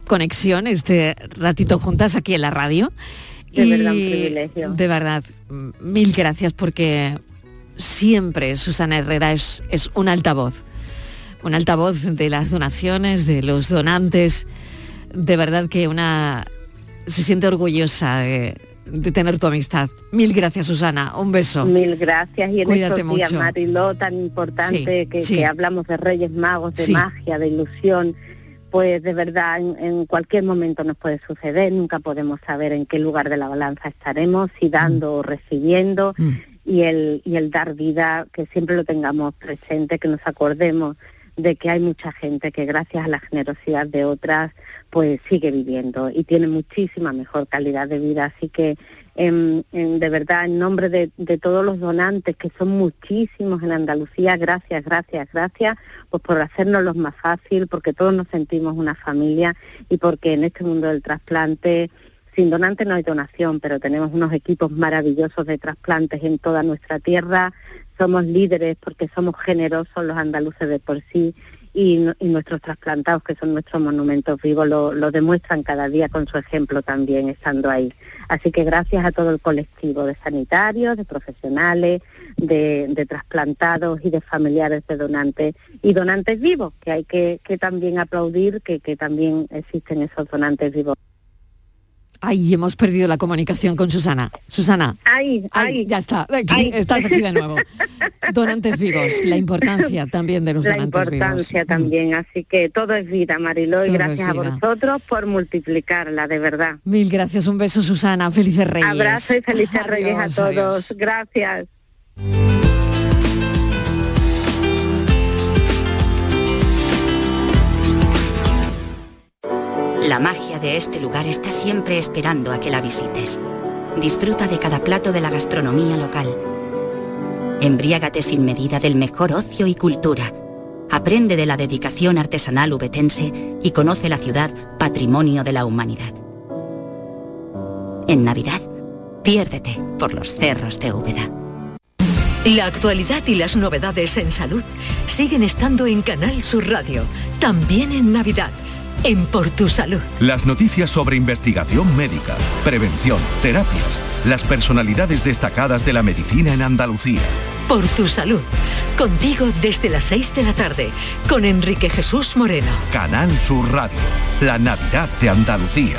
conexión, este ratito juntas aquí en la radio. De verdad, un privilegio. De verdad, mil gracias porque siempre Susana Herrera es, es un altavoz, un altavoz de las donaciones, de los donantes. De verdad que una se siente orgullosa de, tener tu amistad. Mil gracias, Susana. Un beso. Mil gracias. Y en Cuídate estos días, Mariló, tan importante que, hablamos de Reyes Magos, de magia, de ilusión pues de verdad en, cualquier momento nos puede suceder, nunca podemos saber en qué lugar de la balanza estaremos, si dando o recibiendo, mm. y, el, y el dar vida, que siempre lo tengamos presente, que nos acordemos de que hay mucha gente que gracias a la generosidad de otras pues sigue viviendo y tiene muchísima mejor calidad de vida. Así que en, de verdad, en nombre de, todos los donantes, que son muchísimos en Andalucía, gracias, gracias, gracias, pues por hacernos más fácil, porque todos nos sentimos una familia y porque en este mundo del trasplante, sin donantes no hay donación, pero tenemos unos equipos maravillosos de trasplantes en toda nuestra tierra, somos líderes porque somos generosos los andaluces de por sí y, nuestros trasplantados, que son nuestros monumentos vivos, lo, demuestran cada día con su ejemplo también estando ahí. Así que gracias a todo el colectivo de sanitarios, de profesionales, de, trasplantados y de familiares de donantes y donantes vivos, que hay que, también aplaudir que también existen esos donantes vivos. Ay, hemos perdido la comunicación con Susana. Susana. Ay, ay. ya está. estás aquí de nuevo. Donantes vivos, la importancia también de los donantes vivos. La importancia también, así que todo es vida, Mariló, y gracias a vosotros por multiplicarla, de verdad. Mil gracias, un beso, Susana. Felices Reyes. Abrazo y felices Reyes a todos. Gracias. La magia de este lugar está siempre esperando a que la visites. Disfruta de cada plato de la gastronomía local. Embriágate sin medida del mejor ocio y cultura. Aprende de la dedicación artesanal ubetense y conoce la ciudad patrimonio de la humanidad. En Navidad, piérdete por los cerros de Úbeda. La actualidad y las novedades en salud siguen estando en Canal Sur Radio, también en Navidad, en Por Tu Salud. Las noticias sobre investigación médica, prevención, terapias, las personalidades destacadas de la medicina en Andalucía. Por Tu Salud, contigo desde las 6 de la tarde, con Enrique Jesús Moreno. Canal Sur Radio, la Navidad de Andalucía.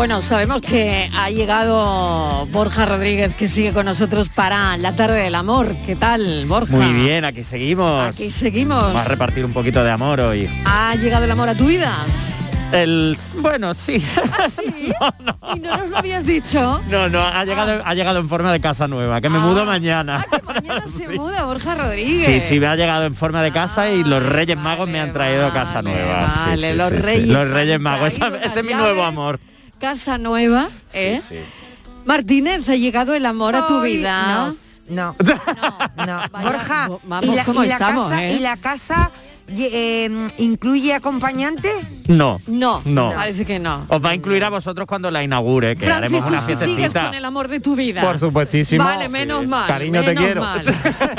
Bueno, sabemos que ha llegado Borja Rodríguez que sigue con nosotros para la tarde del amor. ¿Qué tal, Borja? Muy bien, aquí seguimos. Aquí seguimos. Vamos a repartir un poquito de amor hoy. ¿Ha llegado el amor a tu vida? El bueno, sí. ¿Ah, sí? ¿Y no nos lo habías dicho? No, no, ha llegado, ha llegado en forma de casa nueva, que me mudo mañana. Mañana se muda Borja Rodríguez. Sí, sí, me ha llegado en forma de casa y los Reyes Magos me han traído casa nueva. Vale, sí, los. Reyes Los Reyes Magos, ese es mi nuevo amor. Casa nueva, ¿eh? Martínez, ha llegado el amor a tu vida. No, no. Borja, vamos, ¿y la, ¿cómo y la estamos, casa, eh? ¿y la casa eh, incluye acompañante? No. No, No. parece que no. Os va a incluir a vosotros cuando la inaugure, que haremos Francis, una tú sigues con el amor de tu vida. Por supuestísimo. Vale, menos mal. Cariño, te menos quiero. Mal,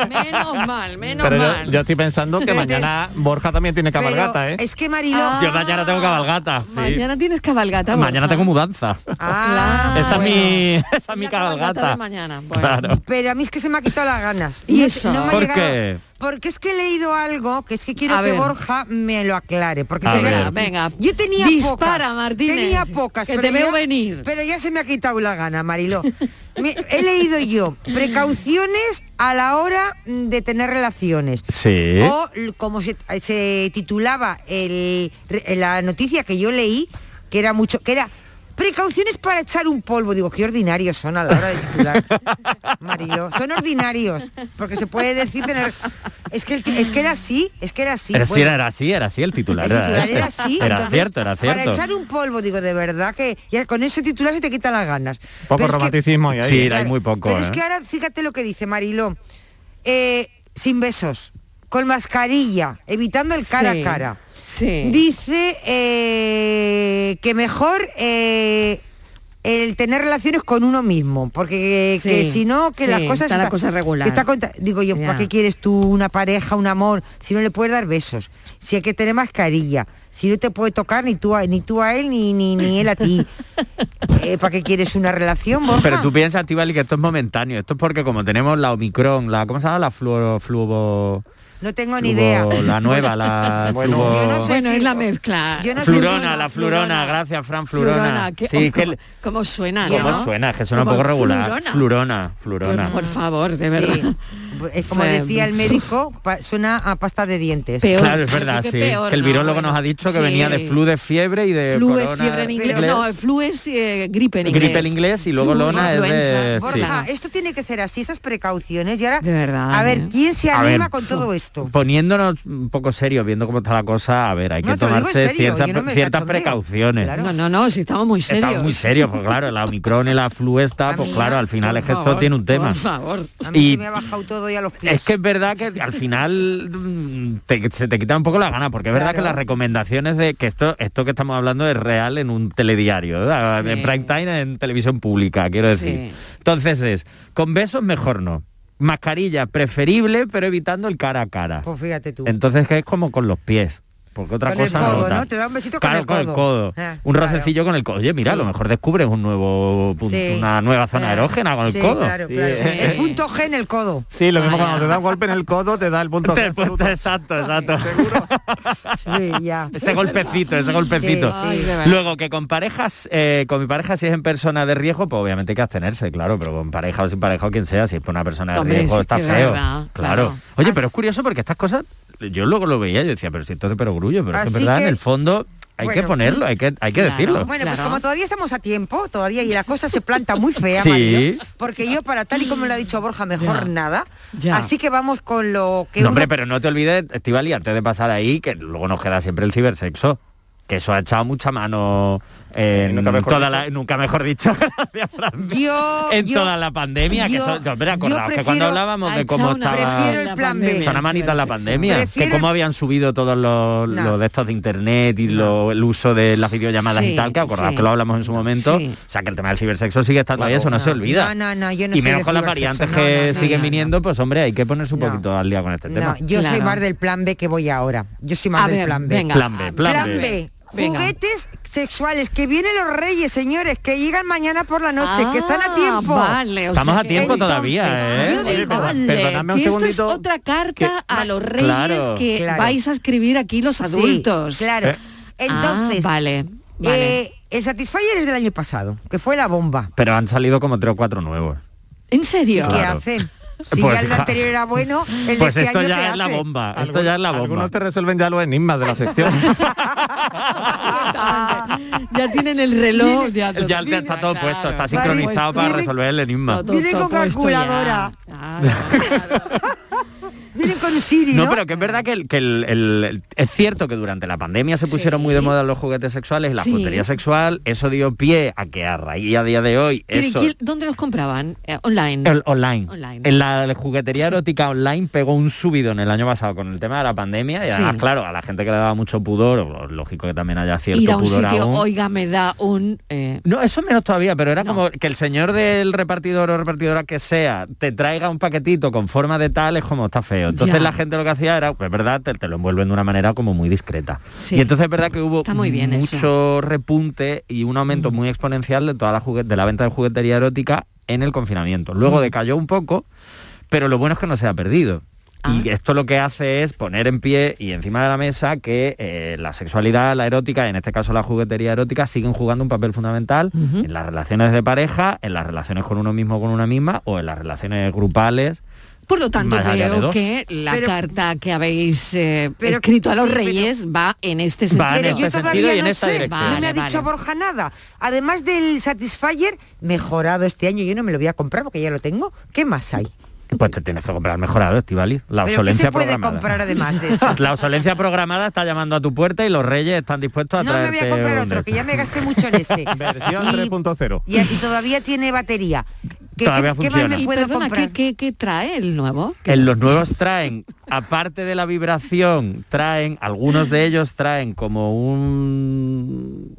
menos mal, menos Pero mal. yo estoy pensando que mañana Borja también tiene cabalgata, ¿eh? Es que Marilo... Yo mañana tengo cabalgata. sí. Mañana tienes cabalgata. Mañana Borja. tengo mudanza. Ah, esa es mi, esa es mi Cabalgata cabalgata. de mañana. Bueno. Claro. Pero a mí es que se me ha quitado las ganas. ¿Y eso? no me ha ¿Por llegado- qué? Porque es que he leído algo que es que quiero A que ver. Borja me lo aclare. Porque A se me- ver. Venga, yo tenía Dispara, pocas. Martínez, Tenía pocas. que pero te veo ya- venir. Pero ya se me ha quitado la gana, Mariló. Me- he leído yo precauciones a la hora de tener relaciones. Sí. O l- como se, se titulaba el- re- la noticia que yo leí, que era mucho, que era precauciones para echar un polvo. Digo, qué ordinarios son a la hora de titular. Marilo, son ordinarios, porque se puede decir tener. Es que, el es que era así, es que era así. Pero sí bueno. era así, era así el titular. El era titular era así. Era entonces, cierto, era Para cierto. echar un polvo, digo, de verdad que ya con ese titular se te quitan las ganas. Poco Pero es que- romanticismo hay ahí. Sí, ¿eh? hay muy poco. pero es ¿eh? que ahora fíjate lo que dice Mariló. Eh, sin besos, con mascarilla, evitando el cara Sí, a cara. Sí. Dice eh, que mejor eh, el tener relaciones con uno mismo, porque Sí, que si no, que sí, las cosas... está la cosa regular. está contra- digo yo, Ya. ¿para qué quieres tú una pareja, un amor, si no le puedes dar besos? Si hay que tener mascarilla, si no te puede tocar ni tú a, ni tú a él, ni, ni, ni él a ti. Eh, ¿Para qué quieres una relación, Borja? Pero tú piensas, Tibali, que esto es momentáneo. Esto es porque como tenemos la Omicron, la ¿cómo se llama? La fluo, fluvo, No tengo ni idea. la nueva, la Bueno, Yo no sé Bueno, si- es la mezcla. Yo no sé Flurona, si- la flurona, gracias Fran, flurona. Flurona, que- sí, que ¿cómo, cómo suena, ¿Cómo no? suena? Es que suena un poco regular. flurona. Flurona, flurona. Por favor, de Sí. Es como Fue- decía el médico, pa- suena a pasta de dientes. Peor. Claro, es verdad, sí. que peor, que el virólogo nos ha dicho que sí. venía de flu de fiebre y de Flu es corona fiebre en inglés. No, el flu es eh, gripe en inglés. gripe en inglés y luego Flu, lona es de... sí. Borja, esto tiene que ser así, esas precauciones. Y ahora, De verdad, a ver, ¿eh? ¿quién se anima ver, con todo esto? Poniéndonos un poco serios, viendo cómo está la cosa, a ver, hay No, que tomarse serio, ciertas, no precauciones. Claro. No, no, no, si estamos muy serios. Estamos muy serios, pues claro, la Omicron y la flu esta, pues claro, al final es que esto tiene un tema. Por favor. A mí me ha bajado todo y a los pies. Es que es verdad que al final mm, te- se te quita un poco la gana, porque es verdad que las recomendaciones de que esto, esto que estamos hablando es real en un telediario, en prime time en televisión pública, quiero decir. Sí. Entonces es, con besos mejor no. Mascarilla preferible, pero evitando el cara a cara. Pues fíjate tú. Entonces que es como con los pies. Porque otra Con el cosa codo, no. Te da un besito Claro, con el codo. codo. Ah, un claro. rocecillo con el codo. Oye, mira, a lo mejor descubres un nuevo punto, Sí. una nueva zona Ah, erógena con el sí, codo. claro, claro. El punto G en el codo. Sí, lo mismo cuando te da un golpe en el codo, te da el punto Te- G exacto, exacto. Sí, ya. ese golpecito, ese golpecito. Luego que con parejas, eh, con mi pareja si es en persona de riesgo, pues obviamente hay que abstenerse, claro, pero con pareja o sin pareja o quien sea, si es por una persona de Hombre, riesgo sí está feo. verdad, claro. Oye, pero es curioso porque estas cosas, yo luego lo veía, yo decía, pero si esto es pero es que es Así verdad, que- en el fondo hay que ponerlo, hay que, hay que decirlo. Bueno, pues como todavía estamos a tiempo, todavía y la cosa se planta muy fea, Sí. Mariló, porque yo para tal y como lo ha dicho Borja, mejor nada. Ya. Así que vamos con lo que No, uno- hombre, pero no te olvides, Estivali, antes de pasar ahí, que luego nos queda siempre el cibersexo. Que eso ha echado mucha mano en nunca mejor toda dicho. la, nunca mejor dicho. Yo- en yo- toda la pandemia. que yo- yo, hombre, acordaos que cuando hablábamos ha de cómo estaba... prefiero el plan B. Son manita en la pandemia. Prefiero que cómo habían subido todos los, No. los de estos de internet y lo- el uso de las videollamadas Sí, y tal, que acordaos sí. que lo hablamos en su momento. Sí. O sea, que el tema del cibersexo sigue estando ahí, eso no, se olvida. No, no, no, yo no y menos con las variantes no, que no, no, siguen no, viniendo, pues hombre, hay que ponerse un No. poquito al día con este tema. yo soy más del plan B que voy ahora. Yo soy más del plan B. Plan B, plan B. Venga. Juguetes sexuales, que vienen los reyes, señores, que llegan mañana por la noche, que están a Ah, tiempo. vale, o Estamos sea a tiempo todavía, ¿eh? Yo digo, vale, perdonadme un que esto es otra carta a los reyes claro. que Claro. vais a escribir aquí los Sí, adultos. claro. Eh. Entonces, Ah, vale, vale. eh, el Satisfyer es del año pasado, que fue la bomba. Pero han salido como tres o cuatro nuevos. ¿En serio? ¿Qué Claro. hacen? Si Pues, ya el ja- anterior era bueno, el Pues de este esto año ya ¿qué es la bomba. Esto ya es la bomba. Algunos te resuelven ya los enigmas de la sección. ya tienen el reloj, ya, todo- Ya está todo Claro. puesto, está sincronizado para resolver el enigma. Viene con calculadora. Claro. Vienen con Siri, ¿no? No, pero que es verdad que, el, que el- es cierto que durante la pandemia se pusieron muy de moda los juguetes sexuales y la Sí. juguetería sexual, eso dio pie a que a raíz a día de hoy ¿y eso quién- ¿Dónde los compraban? Eh, online. online. Online. En la juguetería erótica online pegó un subido en el año pasado con el tema de la pandemia y además, claro, a la gente que le daba mucho pudor, lógico que también haya cierto Ir a un pudor sitio, aún. oiga, me da un... eh, No, eso menos todavía, pero era como que el señor del repartidor o repartidora que sea te traiga un paquetito con forma de tal, es como está feo. Entonces Ya. la gente lo que hacía era, pues verdad, te, te lo envuelven de una manera como muy discreta. Sí. Y entonces es verdad que hubo Está muy bien mucho eso. repunte y un aumento muy exponencial de toda la de la venta de juguetería erótica en el confinamiento. Luego Mm. decayó un poco, pero lo bueno es que no se ha perdido. Ah. Y esto lo que hace es poner en pie y encima de la mesa que eh, la sexualidad, la erótica, y en este caso la juguetería erótica, siguen jugando un papel fundamental en las relaciones de pareja, en las relaciones con uno mismo o con una misma, o en las relaciones grupales. Por lo tanto, dos. que la Pero- carta que habéis eh, pero- escrito a los sí, pero- reyes va en este sentido. Va en Pero yo este todavía sentido y en no esta sé, dirección. no me ha Vale, dicho vale. Borja nada. Además del Satisfyer, mejorado este año, yo no me lo voy a comprar porque ya lo tengo. ¿Qué más hay? Pues te tienes que comprar mejorado, Estivali. La ¿Pero qué obsolencia se puede programada. comprar además de eso? La obsolencia programada está llamando a tu puerta y los reyes están dispuestos a No me traerte voy a comprar otro, que ya me gasté mucho en ese. Versión Y- 3.0. Y, y todavía tiene batería. ¿Qué, Todavía qué- qué funciona. puedo perdona? ¿qué, qué, qué trae el nuevo? En los nuevos traen, aparte de la vibración, traen, algunos de ellos traen como un,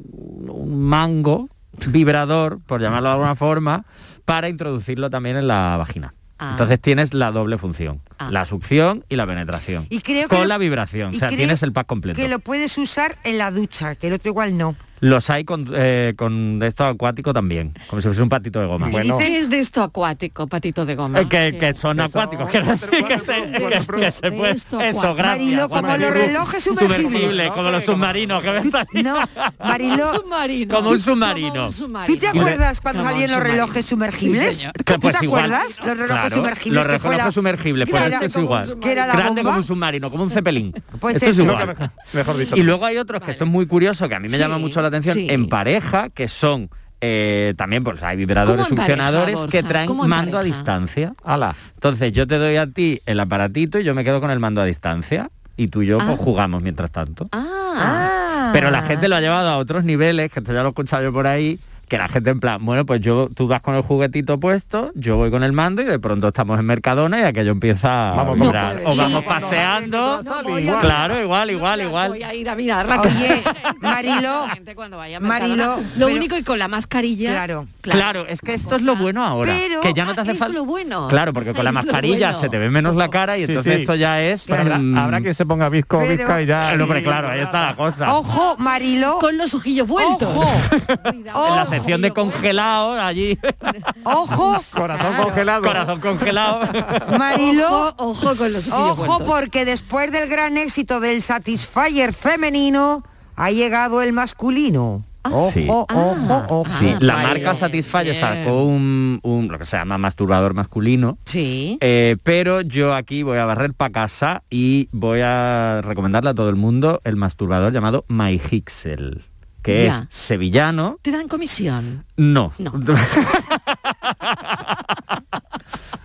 un mango vibrador, por llamarlo de alguna forma, para introducirlo también en la vagina. Ah. Entonces tienes la doble función, Ah. la succión y la penetración. Y creo que con lo- la vibración, o sea, tienes el pack completo. Que lo puedes usar en la ducha, que el otro igual no. Los hay con, eh, con de esto acuático también, como si fuese un patito de goma. Bueno. ¿Qué es de esto acuático, patito de goma? Eh, que, que son Que acuáticos, son que se, que- se de puede... esto Eso, gracias. Como los relojes sumergibles. como los submarinos que ves. No, Mariló, submarino. Como un submarino. Como un submarino. ¿tú te acuerdas cuando Como salían los relojes Sí, sumergibles? señor. Que, ¿Tú pues te igual. acuerdas? Los relojes Claro, sumergibles Los que fue la- relojes sumergibles, pues esto es como un igual. Grande como un submarino, como un cepelín. Pues esto es eso. igual. Mejor- dicho. Y luego hay otros que esto es muy curioso, que a mí me Sí, llama mucho la atención, sí. en pareja, que son eh, también pues hay vibradores ¿Cómo en pareja, succionadores que traen ¿Cómo en mando a distancia. Entonces yo te doy a ti el aparatito y yo me quedo con el mando a distancia y tú y yo Ah. pues, jugamos mientras tanto. Ah, Pero la gente lo ha llevado a otros niveles, que esto ya lo he escuchado yo por ahí, que la gente en plan, bueno, pues yo tú vas con el juguetito puesto, yo voy con el mando y de pronto estamos en Mercadona y aquello empieza a vibrar. o vamos paseando. claro, igual, igual, igual. Voy a ir a mirarla. Oye, Marilo, Marilo, lo único y con la mascarilla. Claro, claro, es que esto es lo bueno ahora, que ya no te hace es falta. lo bueno. Claro, porque con la Es mascarilla bueno. se te ve menos la cara y Sí, entonces sí. esto ya es. Habrá, mm, habrá que se ponga visco, Pero- visca y ya. No, pero claro, ahí está la cosa. ojo, Marilo, Con los ojillos vueltos. ojo, sección de congelado allí. ojo, Corazón congelado. Corazón congelado. Marilo, Ojo, ojo con los ojo porque después del gran éxito del Satisfyer femenino ha llegado el masculino. Ojo, Sí. ojo, ojo. Sí, la Vale, marca Satisfyer sacó un, un- lo que se llama masturbador masculino. Sí. eh, pero yo aquí voy a barrer para casa y voy a recomendarle a todo el mundo el masturbador llamado MyHixel, que Ya. es sevillano. ¿Te dan comisión? No. No.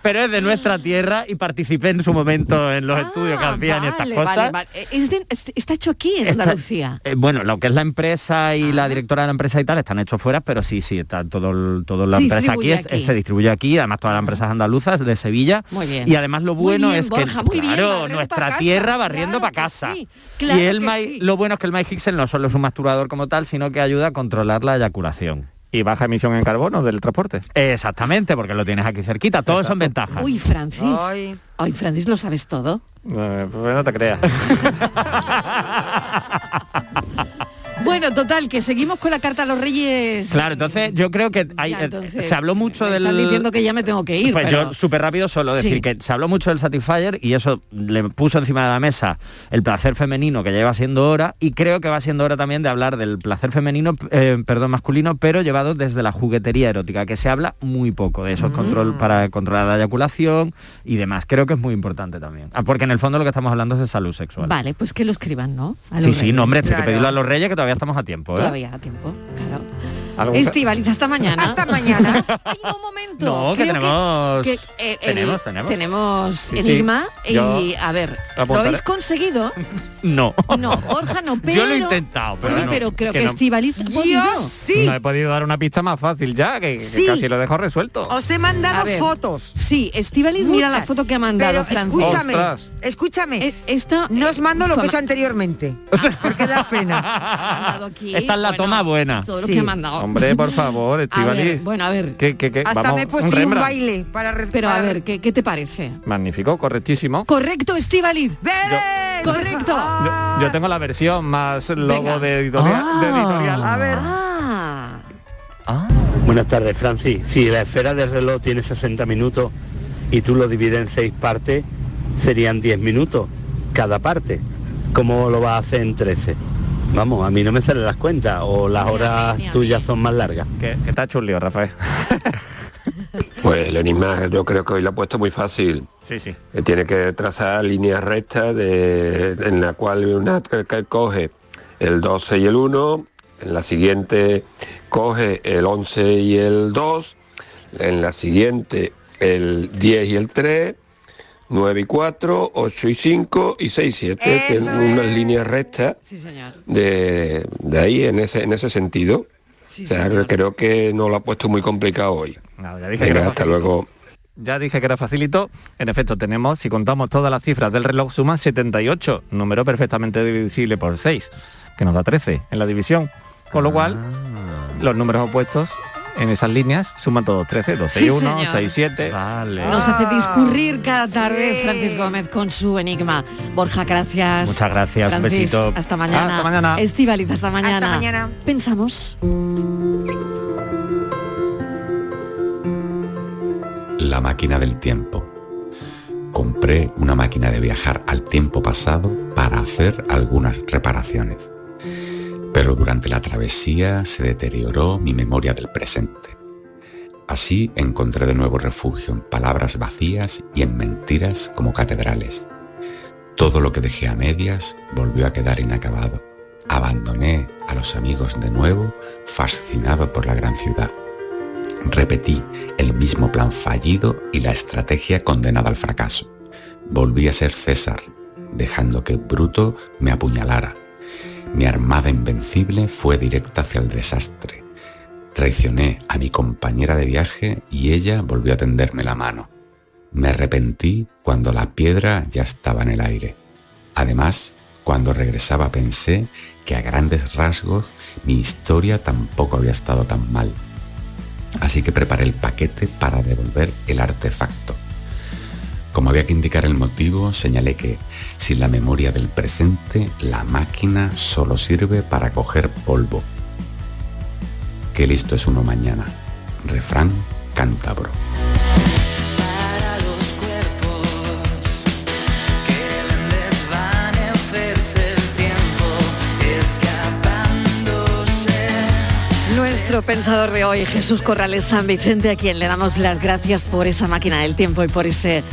pero es de nuestra tierra y participé en su momento en los estudios que hacían y estas cosas. vale, vale. Es de- es- está hecho aquí en Está- Andalucía. Eh, bueno, lo que es la empresa y la directora de la empresa y tal están hechos fuera, pero sí, sí, está todo, toda la Se empresa aquí, es- aquí. se distribuye aquí, además todas las empresas andaluzas de Sevilla. Muy bien. Y además lo Muy bueno bien, es que, muy claro, nuestra casa, tierra barriendo claro para casa. sí, claro y el que My- sí. lo bueno es que el MyHixel no solo es un masturbador como tal, sino que ayuda a controlar la eyaculación. Y baja emisión en carbono del transporte. Exactamente, porque lo tienes aquí cerquita, todos son ventajas. Uy, Francis. Ay. Ay, Francis, lo sabes todo. Eh, pues no te creas. Bueno, total, que seguimos con la carta a los reyes. Claro, entonces yo creo que hay, Ya, eh, entonces, se habló mucho me del... Están diciendo que ya me tengo que ir. Pues pero- yo súper rápido solo decir Sí. que se habló mucho del Satisfyer y eso le puso encima de la mesa el placer femenino que lleva siendo hora y creo que va siendo hora también de hablar del placer femenino, eh, perdón, masculino, pero llevado desde la juguetería erótica, que se habla muy poco de esos control para controlar la eyaculación y demás. Creo que es muy importante también. Ah, Porque en el fondo lo que estamos hablando es de salud sexual. Vale, pues que lo escriban, ¿no? A Sí, sí, no, hombre, hay que Claro. pedirlo a los reyes que todavía estamos a tiempo. ¿eh? Todavía a tiempo, claro. ¿Algo- Estivaliz, hasta mañana. Hasta mañana. No, un momento. No, que Creo tenemos- que, eh, el- tenemos, tenemos. tenemos sí. enigma Yo y a ver, ¿lo habéis conseguido? No. No, Borja no, pero... Yo lo he intentado, pero Oye, no, pero creo que, que no. Estivaliz ha podido. Yo sí. No he podido dar una pista más fácil ya, que, que Sí. casi lo dejo resuelto. Os he mandado ver. fotos. Sí, Estivaliz, mira la foto que ha mandado Pero escúchame, Ostras. escúchame. Eh, Esta, no os mando lo que he hecho anteriormente, porque da pena. Esta es la Bueno, toma buena. Todo lo Sí. que ha mandado. Hombre, por favor, Estivaliz. bueno, a ver. ¿Qué, qué, qué? Hasta Vamos, me he puesto un, baile para... Pero a ver, ¿qué, qué te parece? Magnífico, correctísimo. Correcto, Estivaliz. ¡Ven! Correcto. Yo, yo tengo la versión más logo de editorial. de Ah. editorial. A ver. Ah. Buenas tardes, Francis. Si la esfera del reloj tiene 60 minutos y tú lo divides en seis partes, serían 10 minutos cada parte. ¿Cómo lo vas a hacer en 13? Vamos, a mí no me salen las cuentas o las horas tuyas son más largas. Que, que está chulio, Rafael. Pues el enigma yo creo que hoy lo ha puesto muy fácil. Sí, sí. Eh, Tiene que trazar líneas rectas de, en la cual una que- que coge el 12 y el 1, en la siguiente coge el 11 y el 2, en la siguiente el 10 y el 3, 9 y 4, 8 y 5 y 6 y 7. Tienen unas líneas rectas Sí, señor. de, de ahí en ese, en ese sentido. Sí, o sea, señor. creo que no lo ha puesto muy complicado hoy. Nada, ya dije que Venga, era hasta facilito. luego. Ya dije que era facilito. En efecto, tenemos, si contamos todas las cifras del reloj, suman 78, número perfectamente divisible por 6, que nos da 13 en la división. Con lo cual, los números opuestos en esas líneas suman todos 13, 12 y Sí, 1, señor. 6, 7. Vale. Nos hace discurrir cada tarde sí. Francis Gómez con su enigma. Borja, gracias. Muchas gracias, un besito. Hasta mañana. Hasta mañana. Estivaliz, hasta mañana. Hasta mañana. Pensamos. La máquina del tiempo. Compré una máquina de viajar al tiempo pasado para hacer algunas reparaciones. Pero durante la travesía se deterioró mi memoria del presente. Así encontré de nuevo refugio en palabras vacías y en mentiras como catedrales. Todo lo que dejé a medias volvió a quedar inacabado. Abandoné a los amigos de nuevo, fascinado por la gran ciudad. Repetí el mismo plan fallido y la estrategia condenada al fracaso. Volví a ser César, dejando que Bruto me apuñalara. Mi armada invencible fue directa hacia el desastre. Traicioné a mi compañera de viaje y ella volvió a tenderme la mano. Me arrepentí cuando la piedra ya estaba en el aire. Además, cuando regresaba pensé que a grandes rasgos mi historia tampoco había estado tan mal. Así que preparé el paquete para devolver el artefacto. Como había que indicar el motivo, señalé que sin la memoria del presente, la máquina solo sirve para coger polvo. Qué listo es uno mañana. Refrán cántabro. Nuestro pensador de hoy, Jesús Corrales San Vicente, a quien le damos las gracias por esa máquina del tiempo y por ese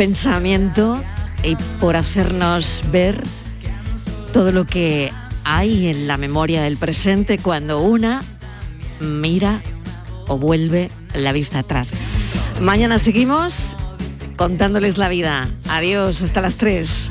pensamiento y por hacernos ver todo lo que hay en la memoria del presente cuando una mira o vuelve la vista atrás. Mañana seguimos contándoles la vida. Adiós, hasta las 3.